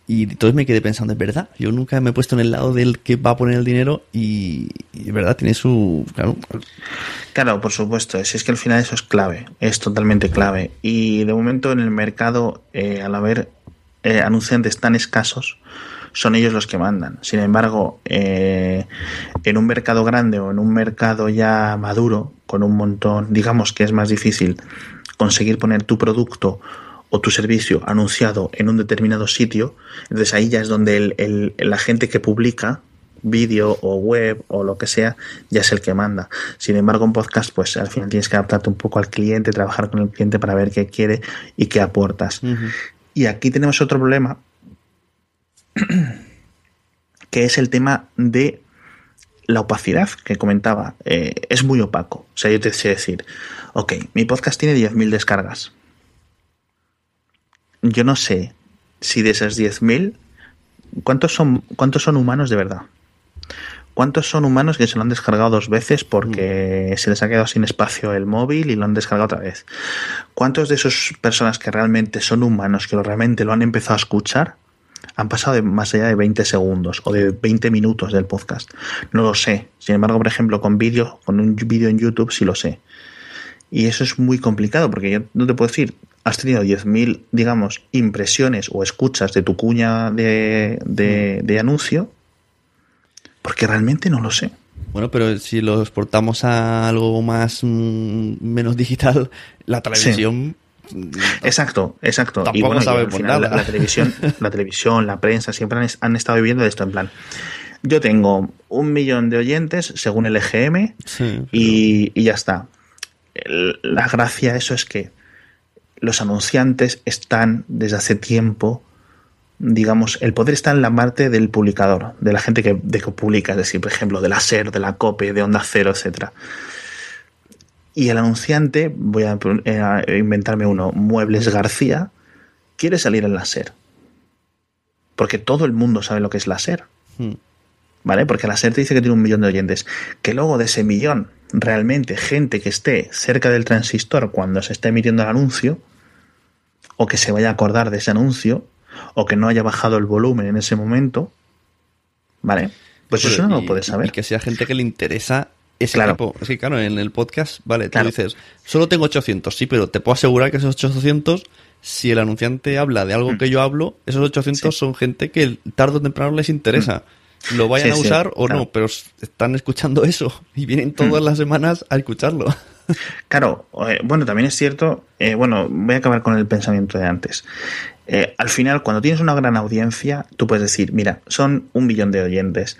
Y entonces me quedé pensando, es verdad, yo nunca me he puesto en el lado del que va a poner el dinero y, es verdad, tiene su... Claro. claro, por supuesto, si es que al final eso es clave, es totalmente clave. Y de momento en el mercado, eh, al haber eh, anunciantes tan escasos, son ellos los que mandan. Sin embargo, eh, en un mercado grande o en un mercado ya maduro, con un montón, digamos que es más difícil conseguir poner tu producto o tu servicio anunciado en un determinado sitio, entonces ahí ya es donde el, la gente que publica vídeo o web o lo que sea, ya es el que manda. Sin embargo, en podcast, pues al final tienes que adaptarte un poco al cliente, trabajar con el cliente para ver qué quiere y qué aportas. Y aquí tenemos otro problema, que es el tema de la opacidad que comentaba. Eh, es muy opaco. O sea, yo te sé decir, ok, mi podcast tiene 10.000 descargas. Yo no sé si de esas 10.000, ¿cuántos son, ¿cuántos son humanos de verdad? ¿Cuántos son humanos que se lo han descargado dos veces porque mm. se les ha quedado sin espacio el móvil y lo han descargado otra vez? ¿Cuántos de esas personas que realmente son humanos, que realmente lo han empezado a escuchar, han pasado de más allá de 20 segundos o de 20 minutos del podcast? No lo sé. Sin embargo, por ejemplo, con vídeo, con un vídeo en YouTube sí lo sé. Y eso es muy complicado porque yo no te puedo decir, has tenido 10.000, digamos, impresiones o escuchas de tu cuña de, de, de anuncio porque realmente no lo sé. Bueno, pero si lo exportamos a algo más mm, menos digital, la televisión. Exacto, exacto. y bueno, nada. La, televisión, la televisión, la prensa siempre han, estado viviendo de esto en plan. Yo tengo un millón de oyentes según el EGM y, y ya está. La gracia de eso es que los anunciantes están desde hace tiempo digamos, el poder está en la parte del publicador, de la gente que, de que publica, es decir, por ejemplo, de la SER, de la COPE, de Onda Cero, etc. Y el anunciante, voy a, eh, inventarme uno, Muebles García, quiere salir en la SER. Porque todo el mundo sabe lo que es la SER. Hmm. ¿Vale? Porque la SER te dice que tiene un millón de oyentes. Que luego de ese millón, realmente, gente que esté cerca del transistor cuando se esté emitiendo el anuncio, o que se vaya a acordar de ese anuncio, o que no haya bajado el volumen en ese momento, ¿vale? Pues eso no lo puedes saber. Y que sea gente que le interesa ese claro. tipo. Es que, claro, en el podcast, vale, tú dices, solo tengo 800, sí, pero te puedo asegurar que esos 800, si el anunciante habla de algo mm. que yo hablo, esos 800 son gente que tarde o temprano les interesa. Mm. Lo vayan a usar o no, pero están escuchando eso y vienen todas mm. las semanas a escucharlo. Claro, eh, bueno, también es cierto, eh, bueno, voy a acabar con el pensamiento de antes. Eh, al final, cuando tienes una gran audiencia, tú puedes decir, mira, son un millón de oyentes.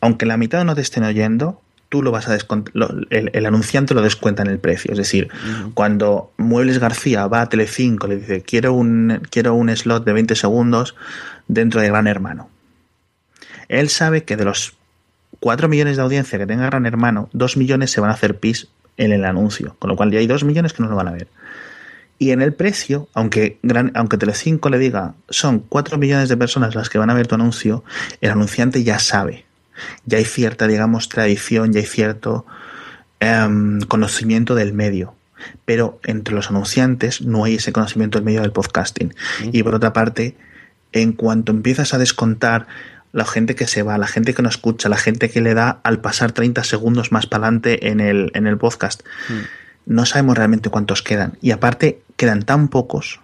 Aunque la mitad no te estén oyendo, tú lo vas a descontar, el, anunciante lo descuenta en el precio. Es decir, cuando Muebles García va a Telecinco, le dice, quiero un, quiero un slot de 20 segundos dentro de Gran Hermano. Él sabe que de los 4 millones de audiencia que tenga Gran Hermano, 2 millones se van a hacer pis en el anuncio. Con lo cual ya hay 2 millones que no lo van a ver. Y en el precio, aunque, gran, aunque Telecinco le diga son 4 millones de personas las que van a ver tu anuncio, el anunciante ya sabe. Ya hay cierta, digamos, tradición, ya hay cierto em, conocimiento del medio. Pero entre los anunciantes no hay ese conocimiento del medio del podcasting. Y por otra parte, en cuanto empiezas a descontar la gente que se va, la gente que no escucha, la gente que le da al pasar 30 segundos más para adelante en el, en el podcast, no sabemos realmente cuántos quedan. Y aparte, quedan tan pocos,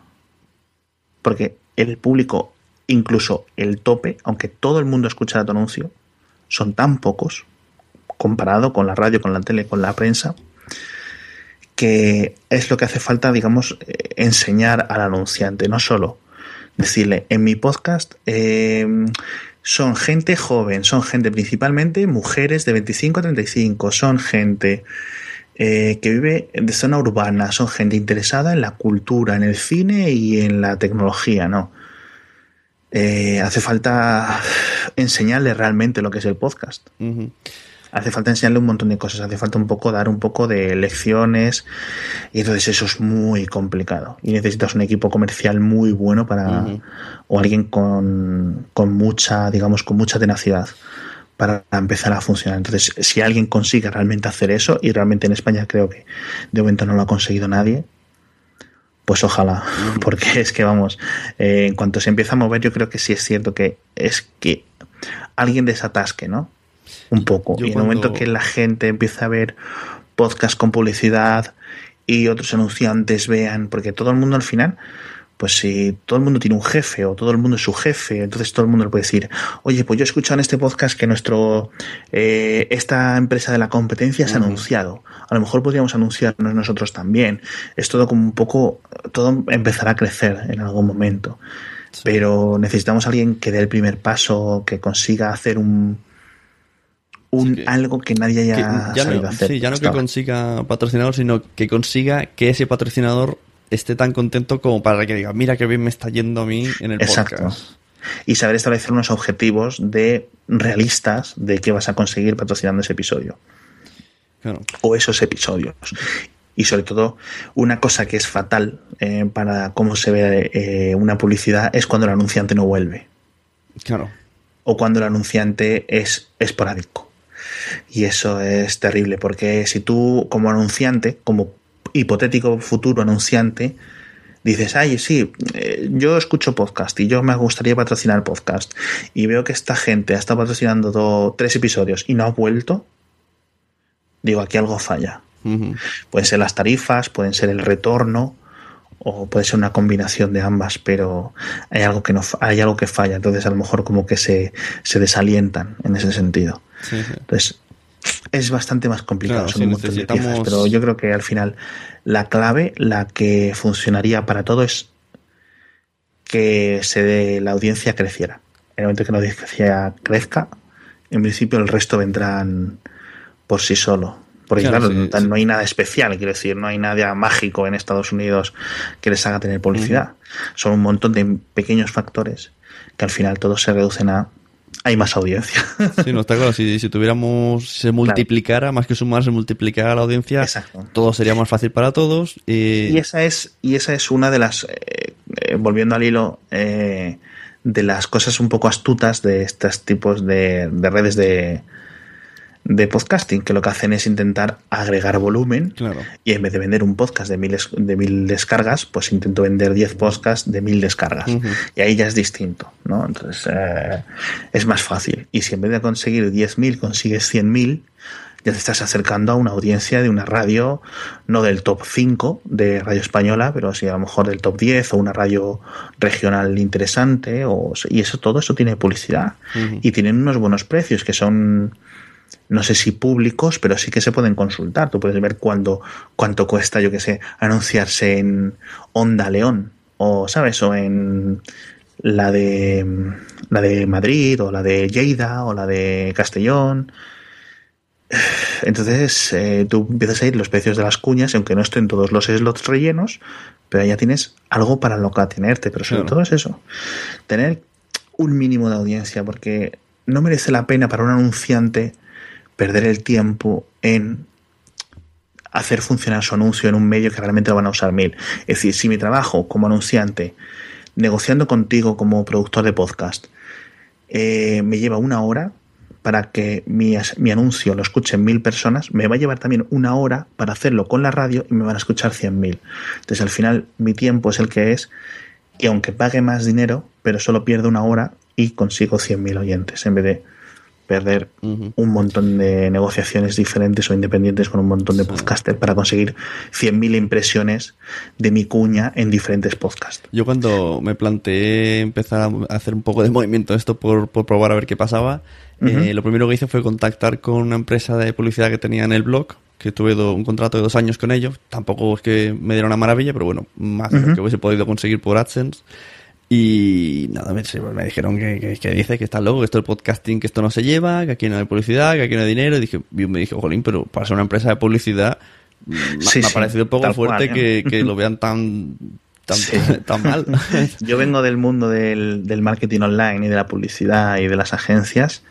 porque el público, incluso el tope, aunque todo el mundo escucha tu anuncio, son tan pocos, comparado con la radio, con la tele, con la prensa, que es lo que hace falta, digamos, eh, enseñar al anunciante, no solo decirle, en mi podcast eh, son gente joven, son gente principalmente mujeres de 25 a 35, son gente eh, que vive de zona urbana, son gente interesada en la cultura, en el cine y en la tecnología, ¿no? Eh, hace falta enseñarle realmente lo que es el podcast. Hace falta enseñarle un montón de cosas, hace falta un poco dar un poco de lecciones y entonces eso es muy complicado y necesitas un equipo comercial muy bueno para o alguien con, con mucha, digamos, con mucha tenacidad para empezar a funcionar. Entonces, si alguien consigue realmente hacer eso, y realmente en España creo que de momento no lo ha conseguido nadie, pues ojalá, porque es que vamos, eh, en cuanto se empieza a mover, yo creo que sí es cierto que es que alguien desatasque, ¿no? Un poco. y en el momento que la gente empieza a ver podcast con publicidad y otros anunciantes vean, porque todo el mundo al final, pues si todo el mundo tiene un jefe o todo el mundo es su jefe, entonces todo el mundo le puede decir, oye, pues yo he escuchado en este podcast que nuestro eh, esta empresa de la competencia se ha anunciado. A lo mejor podríamos anunciarnos nosotros también. Es todo como un poco, todo empezará a crecer en algún momento. Pero necesitamos a alguien que dé el primer paso, que consiga hacer un, un algo que nadie haya ya sabido hacer. Sí, ya no que consiga patrocinador, sino que consiga que ese patrocinador esté tan contento como para que diga, mira qué bien me está yendo a mí en el Exacto. podcast. Y saber establecer unos objetivos de realistas de qué vas a conseguir patrocinando ese episodio. O esos episodios. Y sobre todo, una cosa que es fatal eh, para cómo se ve eh, una publicidad es cuando el anunciante no vuelve. Claro. O cuando el anunciante es esporádico. Y eso es terrible, porque si tú, como anunciante, como hipotético futuro anunciante, dices, ay, sí, eh, yo escucho podcast y yo me gustaría patrocinar podcast y veo que esta gente ha estado patrocinando tres episodios y no ha vuelto, digo, aquí algo falla. Pueden ser las tarifas, pueden ser el retorno o puede ser una combinación de ambas, pero hay algo que no hay algo que falla, entonces a lo mejor como que se, se desalientan en ese sentido. Entonces, es bastante más complicado, pero yo creo que al final la clave, la que funcionaría para todo es que se de la audiencia creciera. En el momento que la audiencia crezca, en principio el resto vendrán por sí solo. Porque claro, no hay nada especial, quiero decir, no hay nada mágico en Estados Unidos que les haga tener publicidad. Son un montón de pequeños factores que al final todos se reducen a hay más audiencia. Sí, no está claro. Si, tuviéramos, se multiplicara, más que sumar, se multiplicara la audiencia, todo sería más fácil para todos. Y... esa es, y esa es una de las, eh, eh, volviendo al hilo, eh, de las cosas un poco astutas de estos tipos de redes de, de podcasting, que lo que hacen es intentar agregar volumen y en vez de vender un podcast de mil, de mil descargas, pues intento vender 10 podcasts de mil descargas. Y ahí ya es distinto, ¿no? Entonces eh, es más fácil. Y si en vez de conseguir 10.000 consigues 100.000, ya te estás acercando a una audiencia de una radio, no del top 5 de radio española, pero sí a lo mejor del top 10 o una radio regional interesante. O, y eso todo eso tiene publicidad. Y tienen unos buenos precios que son no sé si públicos, pero sí que se pueden consultar. Tú puedes ver cuándo, cuánto cuesta, yo que sé, anunciarse en Onda León, o, ¿sabes? O en la de, la de Madrid, o la de Lleida, o la de Castellón. Entonces, eh, tú empiezas a ir los precios de las cuñas, aunque no estén todos los slots rellenos, pero ya tienes algo para lo que atenerte. Pero sobre todo es eso, tener un mínimo de audiencia, porque no merece la pena para un anunciante perder el tiempo en hacer funcionar su anuncio en un medio que realmente lo van a usar mil. Es decir, si mi trabajo como anunciante, negociando contigo como productor de podcast, eh, me lleva una hora para que mi, mi, anuncio lo escuchen mil personas, me va a llevar también una hora para hacerlo con la radio y me van a escuchar cien mil. Entonces al final mi tiempo es el que es y aunque pague más dinero, pero solo pierdo una hora y consigo cien mil oyentes en vez de perder un montón de negociaciones diferentes o independientes con un montón de podcasters para conseguir 100.000 impresiones de mi cuña en diferentes podcasts. Yo cuando me planteé empezar a hacer un poco de movimiento esto por, probar a ver qué pasaba, eh, lo primero que hice fue contactar con una empresa de publicidad que tenía en el blog, que tuve un contrato de dos años con ellos. Tampoco es que me diera una maravilla, pero bueno, más de lo que hubiese podido conseguir por AdSense. Y nada, me, me dijeron que, que, dice que está loco, que esto es podcasting, que esto no se lleva, que aquí no hay publicidad, que aquí no hay dinero. Y dije, yo me dije, jolín, pero para ser una empresa de publicidad mm, me, ha parecido un poco fuerte ¿eh? que, lo vean tan, tan, mal. Yo vengo del mundo del, del marketing online y de la publicidad y de las agencias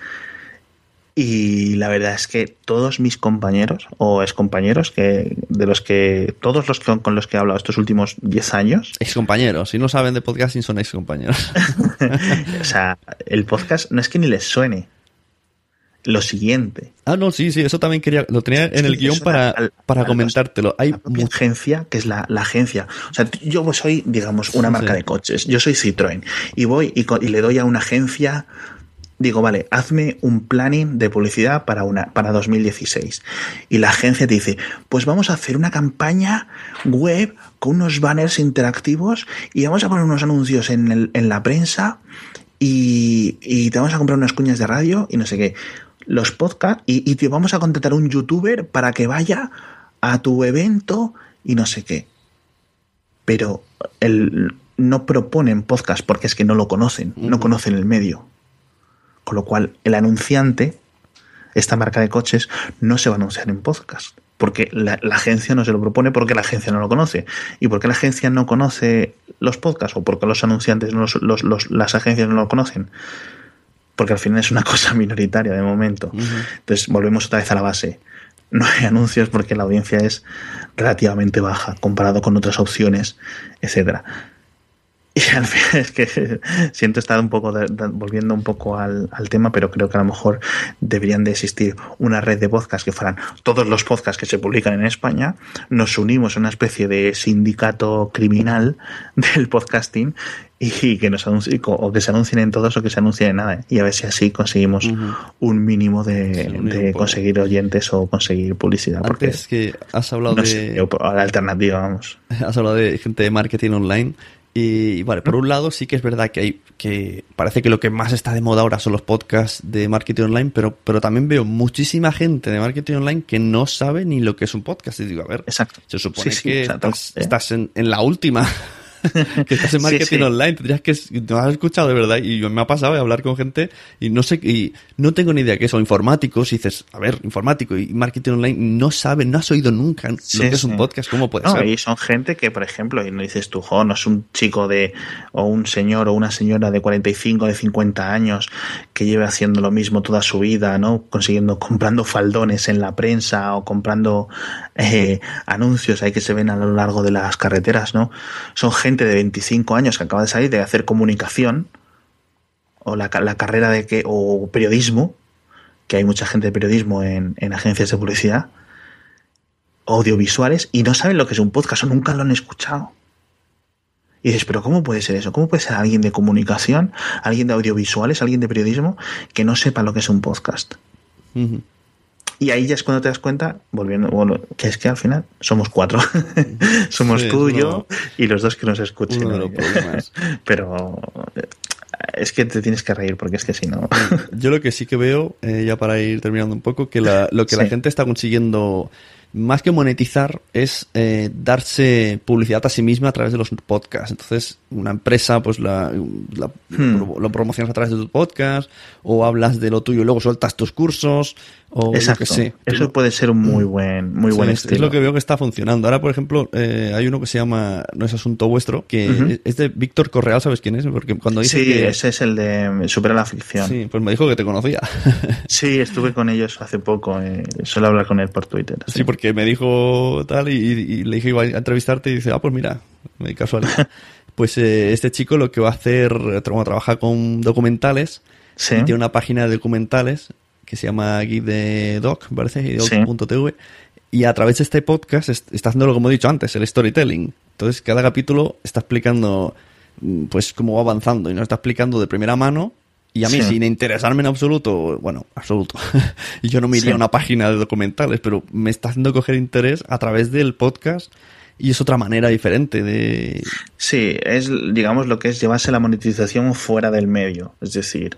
y la verdad es que todos mis compañeros o excompañeros, que, de los que, todos los que, con los que he hablado estos últimos 10 años. Excompañeros, si no saben de podcasting son excompañeros. o sea, el podcast no es que ni les suene. Lo siguiente. Ah, no, sí, sí, eso también quería, lo tenía en el guion para, para comentártelo. Hay una agencia, que es la, agencia. O sea, yo soy, digamos, una marca de coches. Yo soy Citroën. Y voy y, y le doy a una agencia digo, vale, hazme un planning de publicidad para, una, para 2016. Y la agencia te dice, pues vamos a hacer una campaña web con unos banners interactivos y vamos a poner unos anuncios en, el, en la prensa y, y, te vamos a comprar unas cuñas de radio y no sé qué. Los podcasts y, y te vamos a contratar un youtuber para que vaya a tu evento y no sé qué. Pero el, no proponen podcast porque es que no lo conocen, no conocen el medio. Con lo cual, el anunciante, esta marca de coches, no se va a anunciar en podcast. Porque la, la, agencia no se lo propone porque la agencia no lo conoce. ¿Y porque la agencia no conoce los podcasts? ¿O porque los anunciantes, no los, los, los, las agencias no lo conocen? Porque al final es una cosa minoritaria de momento. Uh -huh. Entonces volvemos otra vez a la base. No hay anuncios porque la audiencia es relativamente baja comparado con otras opciones, etcétera. Y al final es que siento estar un poco de, de, volviendo un poco al, al, tema, pero creo que a lo mejor deberían de existir una red de podcasts que fueran todos los podcasts que se publican en España. Nos unimos a una especie de sindicato criminal del podcasting y que nos anuncien, o que se anuncien en todos o que se anuncien en nada. Y a ver si así conseguimos uh -huh. un mínimo de, sí, de conseguir oyentes o conseguir publicidad. Antes porque que has hablado no de. Sé, la alternativa, vamos. Has hablado de gente de marketing online. Y vale, por un lado sí que es verdad que hay que parece que lo que más está de moda ahora son los podcasts de marketing online, pero, pero también veo muchísima gente de marketing online que no sabe ni lo que es un podcast. Y digo, a ver, Exacto. se supone Sí, sí, que estás, estás en, en la última que estás en marketing Sí, sí. online, tendrías que no has escuchado de verdad y me ha pasado de hablar con gente y no sé y no tengo ni idea qué son informáticos y dices, a ver, informático y marketing online no sabes, no has oído nunca Sí, lo que es un podcast, ¿cómo puede No, ser? y son gente que, por ejemplo, y no dices tú, jo, no es un chico de, o un señor o una señora de 45, de 50 años que lleve haciendo lo mismo toda su vida, ¿no? Consiguiendo, comprando faldones en la prensa o comprando eh, anuncios ahí que se ven a lo largo de las carreteras, ¿no? Son gente de 25 años que acaba de salir de hacer comunicación o la, la carrera de que, o periodismo, que hay mucha gente de periodismo en, en agencias de publicidad, audiovisuales y no saben lo que es un podcast o nunca lo han escuchado. Y dices, pero ¿cómo puede ser eso? ¿Cómo puede ser alguien de comunicación, alguien de audiovisuales, alguien de periodismo que no sepa lo que es un podcast? Y ahí ya es cuando te das cuenta, volviendo, bueno, que es que al final somos cuatro. somos Sí, tú, es yo y los dos que nos escuchen. uno de los problemas. Pero eh, es que te tienes que reír porque es que si no. Yo lo que sí que veo, eh, ya para ir terminando un poco, que la- lo que la gente está consiguiendo, más que monetizar, es eh, darse publicidad a sí misma a través de los podcasts. Entonces, una empresa, pues la, la- Hmm. lo, promocionas a través de tu podcast, o hablas de lo tuyo y luego sueltas tus cursos, o lo Exacto. que sé. Eso puede ser un muy buen, muy Sí, buen es, estilo. es lo que veo que está funcionando. Ahora, por ejemplo, eh, hay uno que se llama No es asunto vuestro, que Ujú. es- es de Víctor Correal, ¿sabes quién es? Porque cuando dice Sí, que... ese es el de Supera la ficción. Sí, pues me dijo que te conocía. Sí, estuve con ellos hace poco. Eh, suelo hablar con él por Twitter. Sí, porque me dijo tal y, y le dije iba a entrevistarte y dice, ah, pues mira, me di casualidad. pues eh, este chico lo que va a hacer, bueno, trabaja con documentales Sí. y tiene una página de documentales que se llama Guide Doc, me parece, guidedoc.tv y a través de este podcast est- está haciendo lo que hemos dicho antes, el storytelling. Entonces cada capítulo está explicando mm, pues cómo va avanzando y nos está explicando de primera mano y a mí, Sí. sin interesarme en absoluto, bueno, absoluto, yo no me iría Sí. a una página de documentales, pero me está haciendo coger interés a través del podcast y es otra manera diferente de... Sí, es, digamos, lo que es llevarse la monetización fuera del medio. Es decir,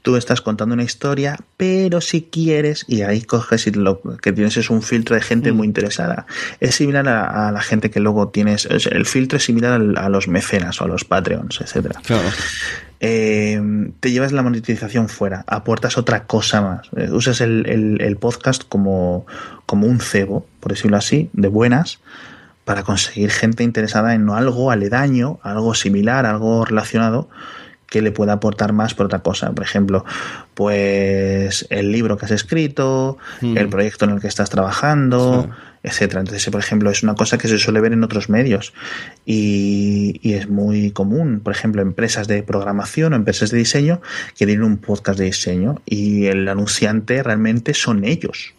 tú estás contando una historia, pero si quieres, y ahí coges y lo que tienes es un filtro de gente Mm. muy interesada. Es similar a, a la gente que luego tienes, el filtro es similar al- a los mecenas o a los patreons, etcétera. Claro. Eh, te llevas la monetización fuera, aportas otra cosa más. Eh, usas el, el- el podcast como, como un cebo, por decirlo así, de buenas, para conseguir gente interesada en algo aledaño, algo similar, algo relacionado que le pueda aportar más por otra cosa. Por ejemplo, pues el libro que has escrito, Mm. el proyecto en el que estás trabajando, Sí. etcétera. Entonces, por ejemplo, es una cosa que se suele ver en otros medios y, y es muy común. Por ejemplo, empresas de programación o empresas de diseño que tienen un podcast de diseño y el anunciante realmente son ellos.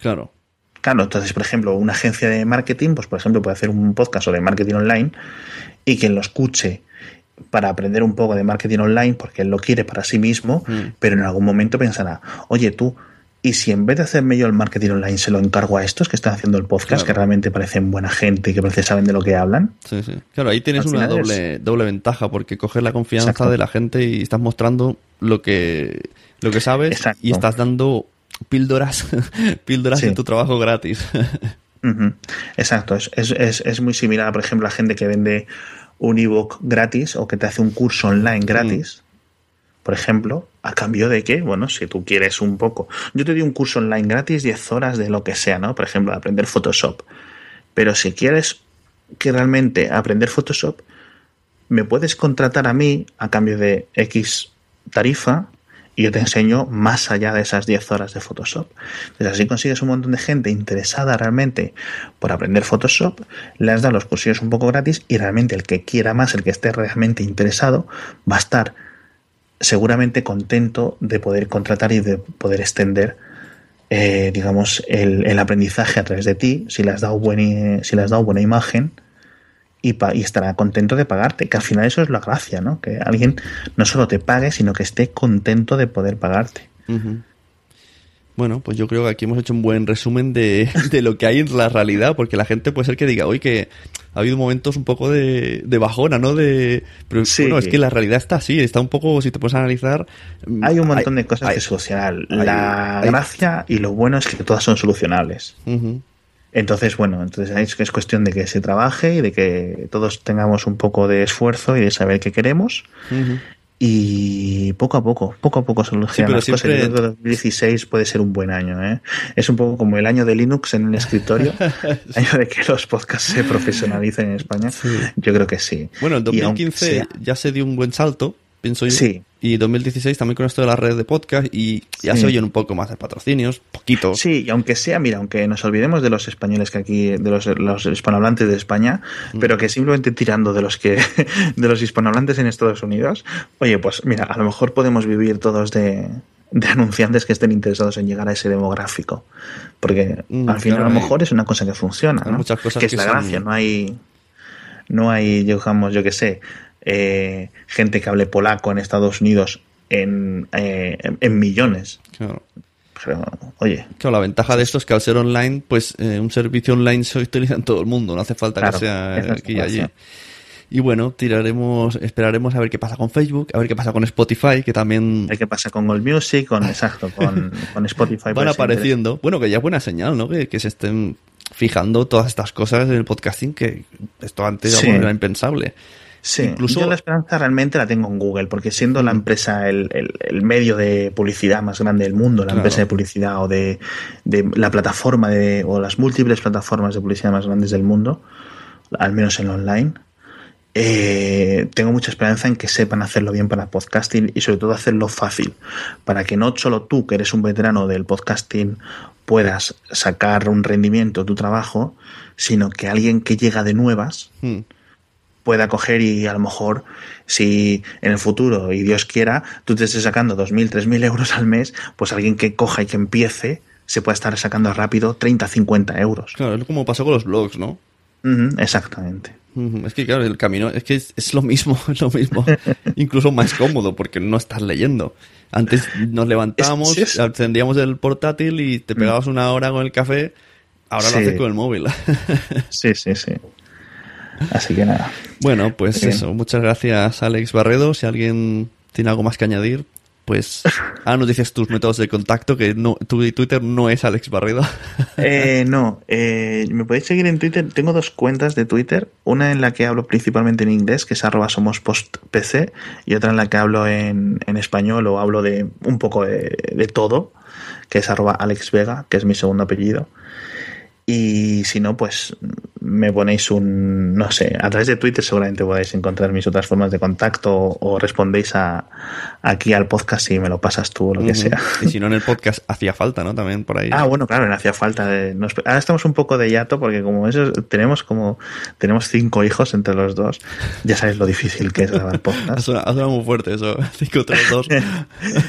Claro. Claro, entonces, por ejemplo, una agencia de marketing, pues por ejemplo, puede hacer un podcast de marketing online y quien lo escuche para aprender un poco de marketing online porque él lo quiere para sí mismo, Mm. pero en algún momento pensará, oye tú, y si en vez de hacerme yo el marketing online se lo encargo a estos que están haciendo el podcast, Claro. que realmente parecen buena gente y que parece saben de lo que hablan, Sí, sí. Claro, ahí tienes una doble, doble ventaja porque coges la confianza Exacto. de la gente y estás mostrando lo que, lo que sabes Exacto. y estás dando píldoras, píldoras Sí. de tu trabajo gratis. Exacto, es, es, es, es muy similar, por ejemplo, a gente que vende un ebook gratis o que te hace un curso online gratis, por ejemplo, a cambio de que, bueno, si tú quieres un poco, yo te doy un curso online gratis, 10 horas de lo que sea, ¿no? Por ejemplo, de aprender Photoshop. Pero si quieres que realmente aprender Photoshop, me puedes contratar a mí a cambio de X tarifa y yo te enseño más allá de esas 10 horas de Photoshop. Entonces así consigues un montón de gente interesada realmente por aprender Photoshop, le has dado los cursillos un poco gratis y realmente el que quiera más, el que esté realmente interesado, va a estar seguramente contento de poder contratar y de poder extender eh, digamos el, el aprendizaje a través de ti si le has dado, buen, si le has dado buena imagen y, y estará contento de pagarte, que al final eso es la gracia, ¿no? Que alguien no solo te pague, sino que esté contento de poder pagarte. Bueno, pues yo creo que aquí hemos hecho un buen resumen de, de lo que hay en la realidad, porque la gente puede ser que diga, oye, que ha habido momentos un poco de, de bajona, ¿no? De, pero Sí. bueno, es que la realidad está así, está un poco, si te puedes analizar... mm, Hay un montón de cosas hay- que solucionar. hay- la gracia y lo bueno es que todas son solucionables. Entonces, bueno, entonces es cuestión de que se trabaje y de que todos tengamos un poco de esfuerzo y de saber qué queremos. Ujú. Y poco a poco, poco a poco solucionan pero las cosas. siempre- Yo creo que 2016 puede ser un buen año. ¿eh? Es un poco como el año de Linux en el escritorio, año de que los podcasts se profesionalicen en España. Yo creo que sí. Bueno, en Y aunque 2015 sea- ya se dio un buen salto, pienso yo. Sí. Y 2016 también con esto de la red de podcast y ya Sí. se oyen un poco más de patrocinios, poquitos. Sí, y aunque sea, mira, aunque nos olvidemos de los españoles que aquí, de los, los hispanohablantes de España, Mm. pero que simplemente tirando de los que, de los hispanohablantes en Estados Unidos, oye, pues mira, a lo mejor podemos vivir todos de, de anunciantes que estén interesados en llegar a ese demográfico. Porque Mm, al final claro, a lo mejor es una cosa que funciona, ¿no? muchas cosas que es que la son- gracia, no hay, no hay, digamos, yo que sé, eh, gente que hable polaco en Estados Unidos en, eh, en- en millones. Claro. Pero, oye, Claro, la ventaja de esto es que al ser online, pues eh, un servicio online se utiliza en todo el mundo, no hace falta Claro, que sea aquí y allí. Y bueno, tiraremos, esperaremos a ver qué pasa con Facebook, a ver qué pasa con Spotify, que también ¿Qué pasa con Gold Music? Con, exacto, con, con Spotify. van apareciendo. Bueno, que ya es buena señal, ¿no? Que, que se estén fijando todas estas cosas en el podcasting, que esto antes Sí. era impensable. Sí, Incluso- yo la esperanza realmente la tengo en Google, porque siendo la empresa, el, el- el medio de publicidad más grande del mundo, la Claro. empresa de publicidad o de, de la plataforma de, o las múltiples plataformas de publicidad más grandes del mundo, al menos en online, eh, tengo mucha esperanza en que sepan hacerlo bien para podcasting y sobre todo hacerlo fácil, para que no solo tú, que eres un veterano del podcasting, puedas sacar un rendimiento de tu trabajo, sino que alguien que llega de nuevas, Hmm. Pueda coger y a lo mejor si en el futuro y Dios quiera tú te estés sacando 2.000, 3.000 euros al mes, pues alguien que coja y que empiece se puede estar sacando rápido 30, 50 euros. Claro, es como pasó con los blogs, ¿no? Exactamente. Es que claro, el camino es que es, es lo mismo, es lo mismo. Incluso más cómodo porque no estás leyendo. Antes nos levantamos, Es- sí, encendíamos el portátil y te pegabas una hora con el café. Ahora lo haces con el móvil. Sí, sí, sí. Así que nada. bueno, pues Bien. eso. Muchas gracias, Alex Barredo. Si alguien tiene algo más que añadir, pues ahora nos dices tus métodos de contacto, que no, tu Twitter no es Alex Barredo. Eh, no, eh, me podéis seguir en Twitter. Tengo dos cuentas de Twitter. Una en la que hablo principalmente en inglés, que es arroba somos post PC, y otra en la que hablo en, en español o hablo de un poco de, de todo, que es arroba Alex Vega, que es mi segundo apellido. Y si no, pues me ponéis un, no sé, a través de Twitter seguramente podéis encontrar mis otras formas de contacto o, o respondéis a, aquí al podcast y me lo pasas tú o lo que sea. Y si no, en el podcast hacía falta, ¿no? También por ahí. Ah, bueno, claro, no hacía falta. de- nos- ahora estamos un poco de yato porque como eso tenemos como tenemos cinco hijos entre los dos, ya sabéis lo difícil que es grabar Ha podcast. sonado, ha sonado muy fuerte eso. 5 3 2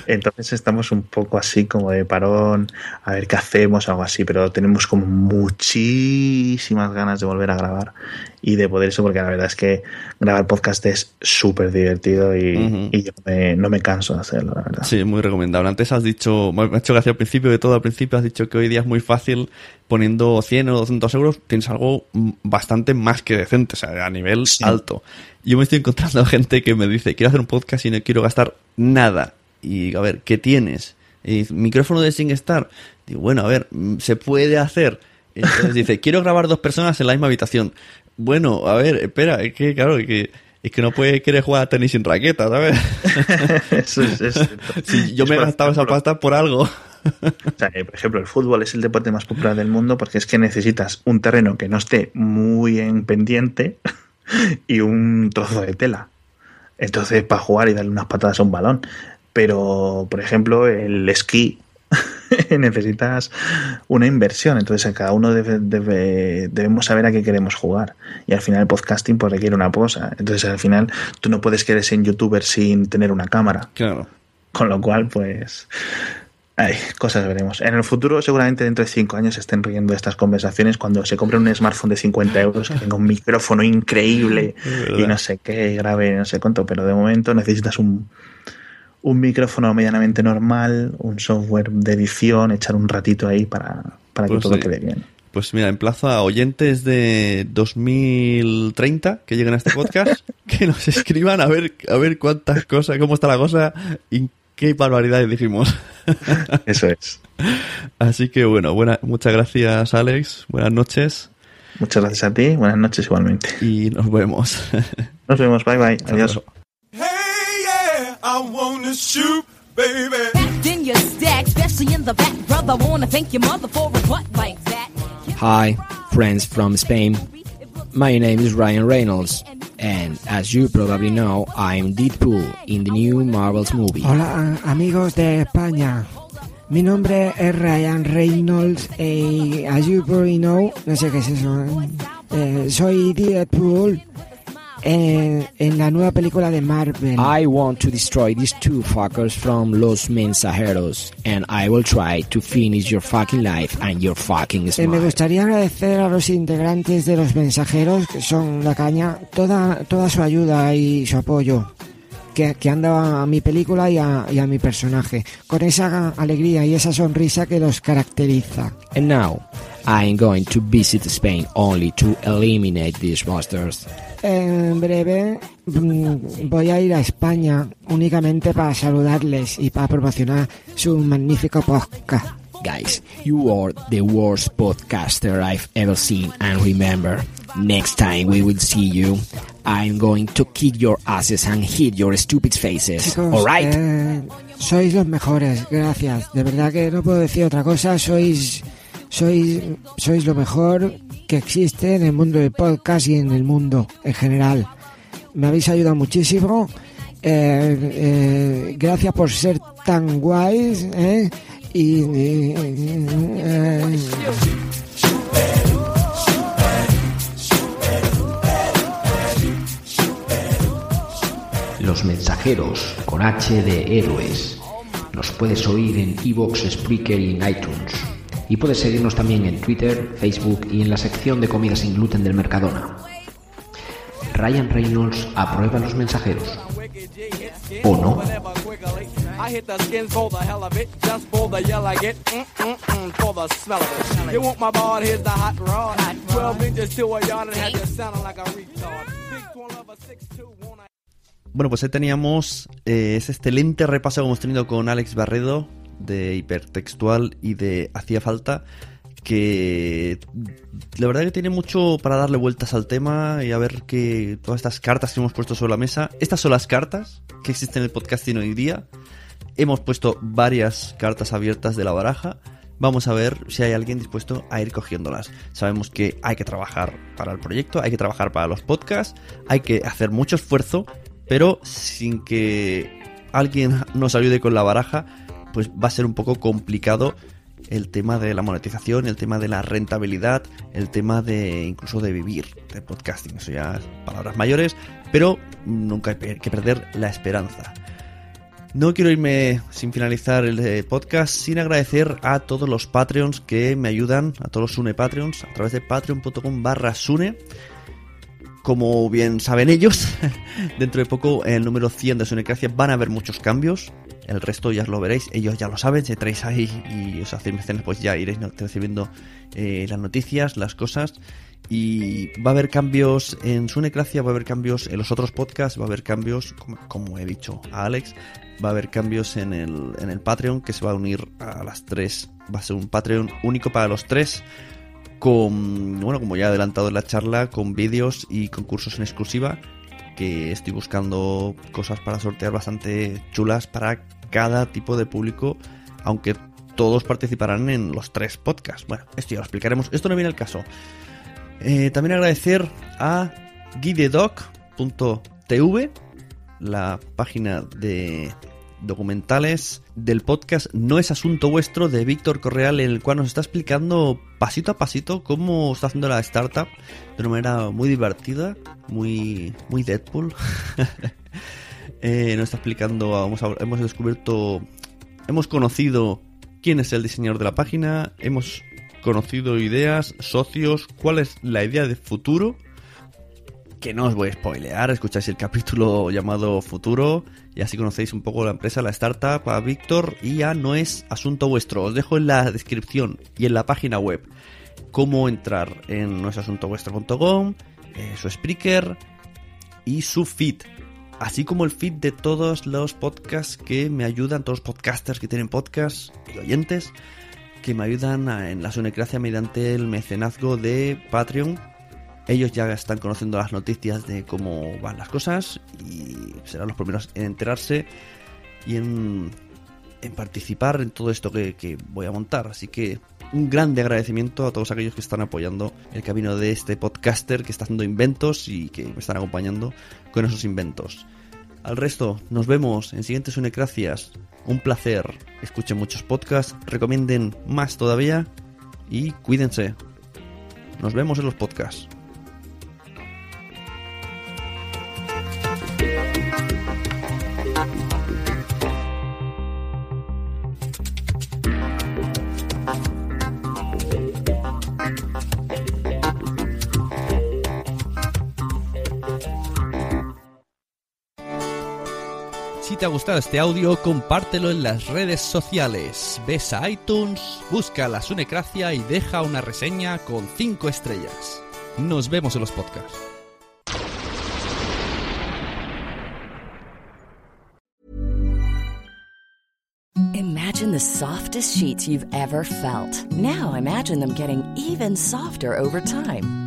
Entonces estamos un poco así como de parón, a ver qué hacemos, algo así, pero tenemos como muchísimas ganas de volver a grabar y de poder eso, porque la verdad es que grabar podcast es súper divertido y, yo no me canso de hacerlo, la verdad. Sí, muy recomendable. Antes has dicho, me ha hecho gracia al principio de todo, al principio has dicho que hoy día es muy fácil poniendo 100 o 200 euros, tienes algo bastante más que decente, o sea, a nivel alto. Yo me estoy encontrando gente que me dice, quiero hacer un podcast y no quiero gastar nada. Y a ver, ¿qué tienes? Y micrófono de SingStar. Digo, bueno, a ver, mm, se puede hacer. Entonces dice, quiero grabar dos personas en la misma habitación. Bueno, a ver, espera, es que claro, es que, es que no puede querer jugar a tenis sin raqueta, ¿sabes? Eso es, yo me he gastado esa pasta por algo. O sea, por ejemplo, el fútbol es el deporte más popular del mundo porque es que necesitas un terreno que no esté muy en pendiente y un trozo de tela. Entonces, para jugar y darle unas patadas a un balón. Pero, por ejemplo, el esquí necesitas una inversión. Entonces, cada uno debe, debemos saber a qué queremos jugar. Y al final, el podcasting pues, requiere una cosa. Entonces, al final, tú no puedes querer ser youtuber sin tener una cámara. Claro. Con lo cual, pues. Ay, cosas veremos. En el futuro, seguramente dentro de cinco años, estén riendo estas conversaciones cuando se compre un smartphone de 50 euros que tenga un micrófono increíble y no sé qué, grave, no sé cuánto, pero de momento necesitas un, un micrófono medianamente normal, un software de edición, echar un ratito ahí para, para que pues todo quede bien. Pues mira, emplazo a oyentes de 2030 que lleguen a este podcast que nos escriban a ver a ver cuántas cosas, cómo está la cosa y qué barbaridades dijimos. Eso es. Así que bueno, buena, muchas gracias Alex, buenas noches. Muchas gracias a ti, buenas noches igualmente. Y nos vemos. Nos vemos, bye bye, adiós. I wanna shoot, baby. Back in your stack, especially in the back, brother. Wanna thank your mother for a butt like that. Hi, friends from Spain. My name is Ryan Reynolds, and as you probably know, I'm Deadpool in the new Marvels movie. Hola, amigos de España. Mi nombre es Ryan Reynolds y as you probably know, no sé qué es eso, eh, soy Deadpool en, en, la nueva película de Marvel. I want to destroy these two fuckers from Los Mensajeros and I will try to finish your fucking life and your fucking smile. Eh, me gustaría agradecer a los integrantes de Los Mensajeros, que son la caña, toda, toda su ayuda y su apoyo. Que, que han dado a mi película y a, y a mi personaje, con esa alegría y esa sonrisa que los caracteriza. And now, I'm going to visit Spain only to eliminate these monsters. En breve mm, voy a ir a España únicamente para saludarles y para promocionar su magnífico podcast. Guys, you are the worst podcaster I've ever seen and remember, next time we will see you, I'm going to kick your asses and hit your stupid faces. Chicos, eh, sois los mejores, gracias. De verdad que no puedo decir otra cosa, sois sois sois lo mejor que existe en el mundo del podcast y en el mundo en general. Me habéis ayudado muchísimo. Eh, eh, gracias por ser tan guays. ¿eh? Y, Los mensajeros con H de héroes. Los puedes oír en Evox, Spreaker y en iTunes. Y puedes seguirnos también en Twitter, Facebook y en la sección de comida sin gluten del Mercadona. Ryan Reynolds aprueba los mensajeros. ¿O no? Bueno, pues ahí teníamos eh, ese excelente repaso que hemos tenido con Alex Barredo de hipertextual y de hacía falta que la verdad que tiene mucho para darle vueltas al tema y a ver que todas estas cartas que hemos puesto sobre la mesa, estas son las cartas que existen en el podcasting hoy día. Hemos puesto varias cartas abiertas de la baraja. Vamos a ver si hay alguien dispuesto a ir cogiéndolas. Sabemos que hay que trabajar para el proyecto, hay que trabajar para los podcasts, hay que hacer mucho esfuerzo, pero sin que alguien nos ayude con la baraja, pues va a ser un poco complicado el tema de la monetización, el tema de la rentabilidad, el tema de incluso de vivir de podcasting. Eso ya palabras mayores, pero nunca hay que perder la esperanza. No quiero irme sin finalizar el podcast sin agradecer a todos los Patreons que me ayudan, a todos los Sune Patreons, a través de patreon.com barra Sune. Como bien saben ellos, dentro de poco el número 100 de Sunecracia van a haber muchos cambios. El resto ya lo veréis, ellos ya lo saben, si traéis ahí y os hacéis mecenas, pues ya iréis recibiendo eh, las noticias, las cosas. Y va a haber cambios en Sunecracia, va a haber cambios en los otros podcasts, va a haber cambios, como, he dicho a Alex, va a haber cambios en el, en el Patreon que se va a unir a las tres. Va a ser un Patreon único para los tres con, bueno, como ya he adelantado en la charla, con vídeos y concursos en exclusiva, que estoy buscando cosas para sortear bastante chulas para cada tipo de público, aunque todos participarán en los tres podcasts. Bueno, esto ya lo explicaremos, esto no viene al caso. Eh, también agradecer a guidedoc.tv, la página de documentales del podcast No es Asunto Vuestro de Víctor Correal, en el cual nos está explicando pasito a pasito cómo está haciendo la startup de una manera muy divertida, muy, muy Deadpool. eh, nos está explicando, hemos, hemos descubierto, hemos conocido quién es el diseñador de la página, hemos conocido ideas, socios, cuál es la idea de futuro que no os voy a spoilear, escucháis el capítulo llamado Futuro y así conocéis un poco la empresa, la startup, a Víctor y a No es Asunto Vuestro. Os dejo en la descripción y en la página web cómo entrar en noesasuntovuestro.com, eh, su speaker y su feed. Así como el feed de todos los podcasts que me ayudan, todos los podcasters que tienen podcasts y oyentes, que me ayudan en la sonecracia mediante el mecenazgo de Patreon ellos ya están conociendo las noticias de cómo van las cosas y serán los primeros en enterarse y en, participar en todo esto que, voy a montar. Así que un grande agradecimiento a todos aquellos que están apoyando el camino de este podcaster que está haciendo inventos y que me están acompañando con esos inventos. Al resto, nos vemos en siguientes Unecracias. Un placer. Escuchen muchos podcasts, recomienden más todavía y cuídense. Nos vemos en los podcasts. Te ha gustado este audio, compártelo en las redes sociales. Ves a iTunes, busca la Sunecracia y deja una reseña con 5 estrellas. Nos vemos en los podcasts. Imagine the softest sheets you've ever felt. Now imagine them getting even softer over time.